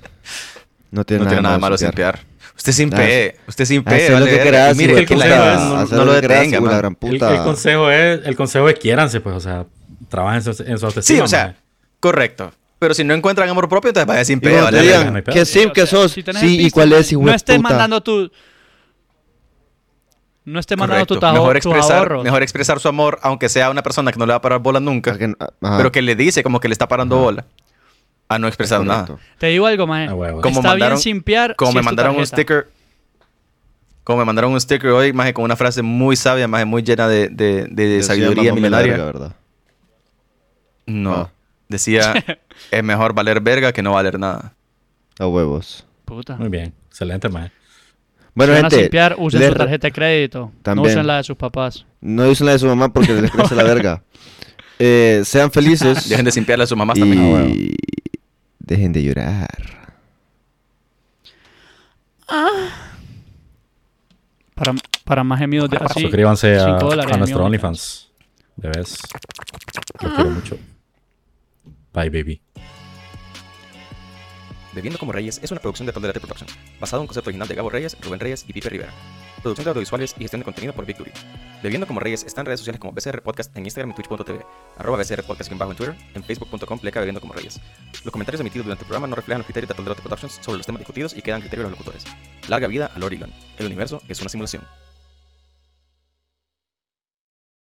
No tiene, No tiene nada malo sin simpiar. Usted sin pe. Usted sin lo vale que Y mire de que la gente no, no lo detenga, de la gran El, puta. el consejo es, el consejo es quiéranse, pues, o sea, trabajen en su, en su Sí, o sea, correcto. Pero si no encuentran amor propio, entonces vaya sin pedo. digan, no. ¿qué Sí, que sos? Sí, ¿y cuál es, hijo No estés puta? mandando tu... No estés mandando tu tajo- mejor, expresar, ahorros. mejor expresar su amor, aunque sea una persona que no le va a parar bola nunca, ajá, pero que le dice como que le está parando bola, a no expresar nada. Te digo algo, huevo. Como Está mandaron- bien simpiar Como si me es tu mandaron un sticker, como me mandaron un sticker hoy, más con una frase muy sabia, más muy llena de, de- de sabiduría "Mamame la milenaria. verga", ¿verdad? No. Ah. Decía, es mejor valer verga que no valer nada. A huevos. Puta. Muy bien. Excelente, maje. Bueno, si van a gente, simpiar, usen les su tarjeta de crédito. También. No usen la de sus papás. no dicen la de su mamá porque les crece la verga. Eh, sean felices. Dejen de simpiarle a sus mamás y también. Ah, huevo. dejen de llorar. Para, para más gemidos de así. Suscríbanse a, cinco dólares a de nuestro OnlyFans. Bebés. Los quiero mucho. Bye, baby. Bebiendo como Reyes es una producción de Tolerate Production, basado en un concepto original de Gabo Reyes, Rubén Reyes y Pipe Rivera. Producción de audiovisuales y gestión de contenido por Duty. Bebiendo como Reyes está en redes sociales como BCR Podcast en Instagram y Twitch.tv, arroba BCR Podcast en en Twitter, en Facebook.com pleca Bebiendo como Reyes. Los comentarios emitidos durante el programa no reflejan los criterios de Tolerate Productions sobre los temas discutidos y quedan criterios de los locutores. Larga vida a Lord Elon. El universo es una simulación.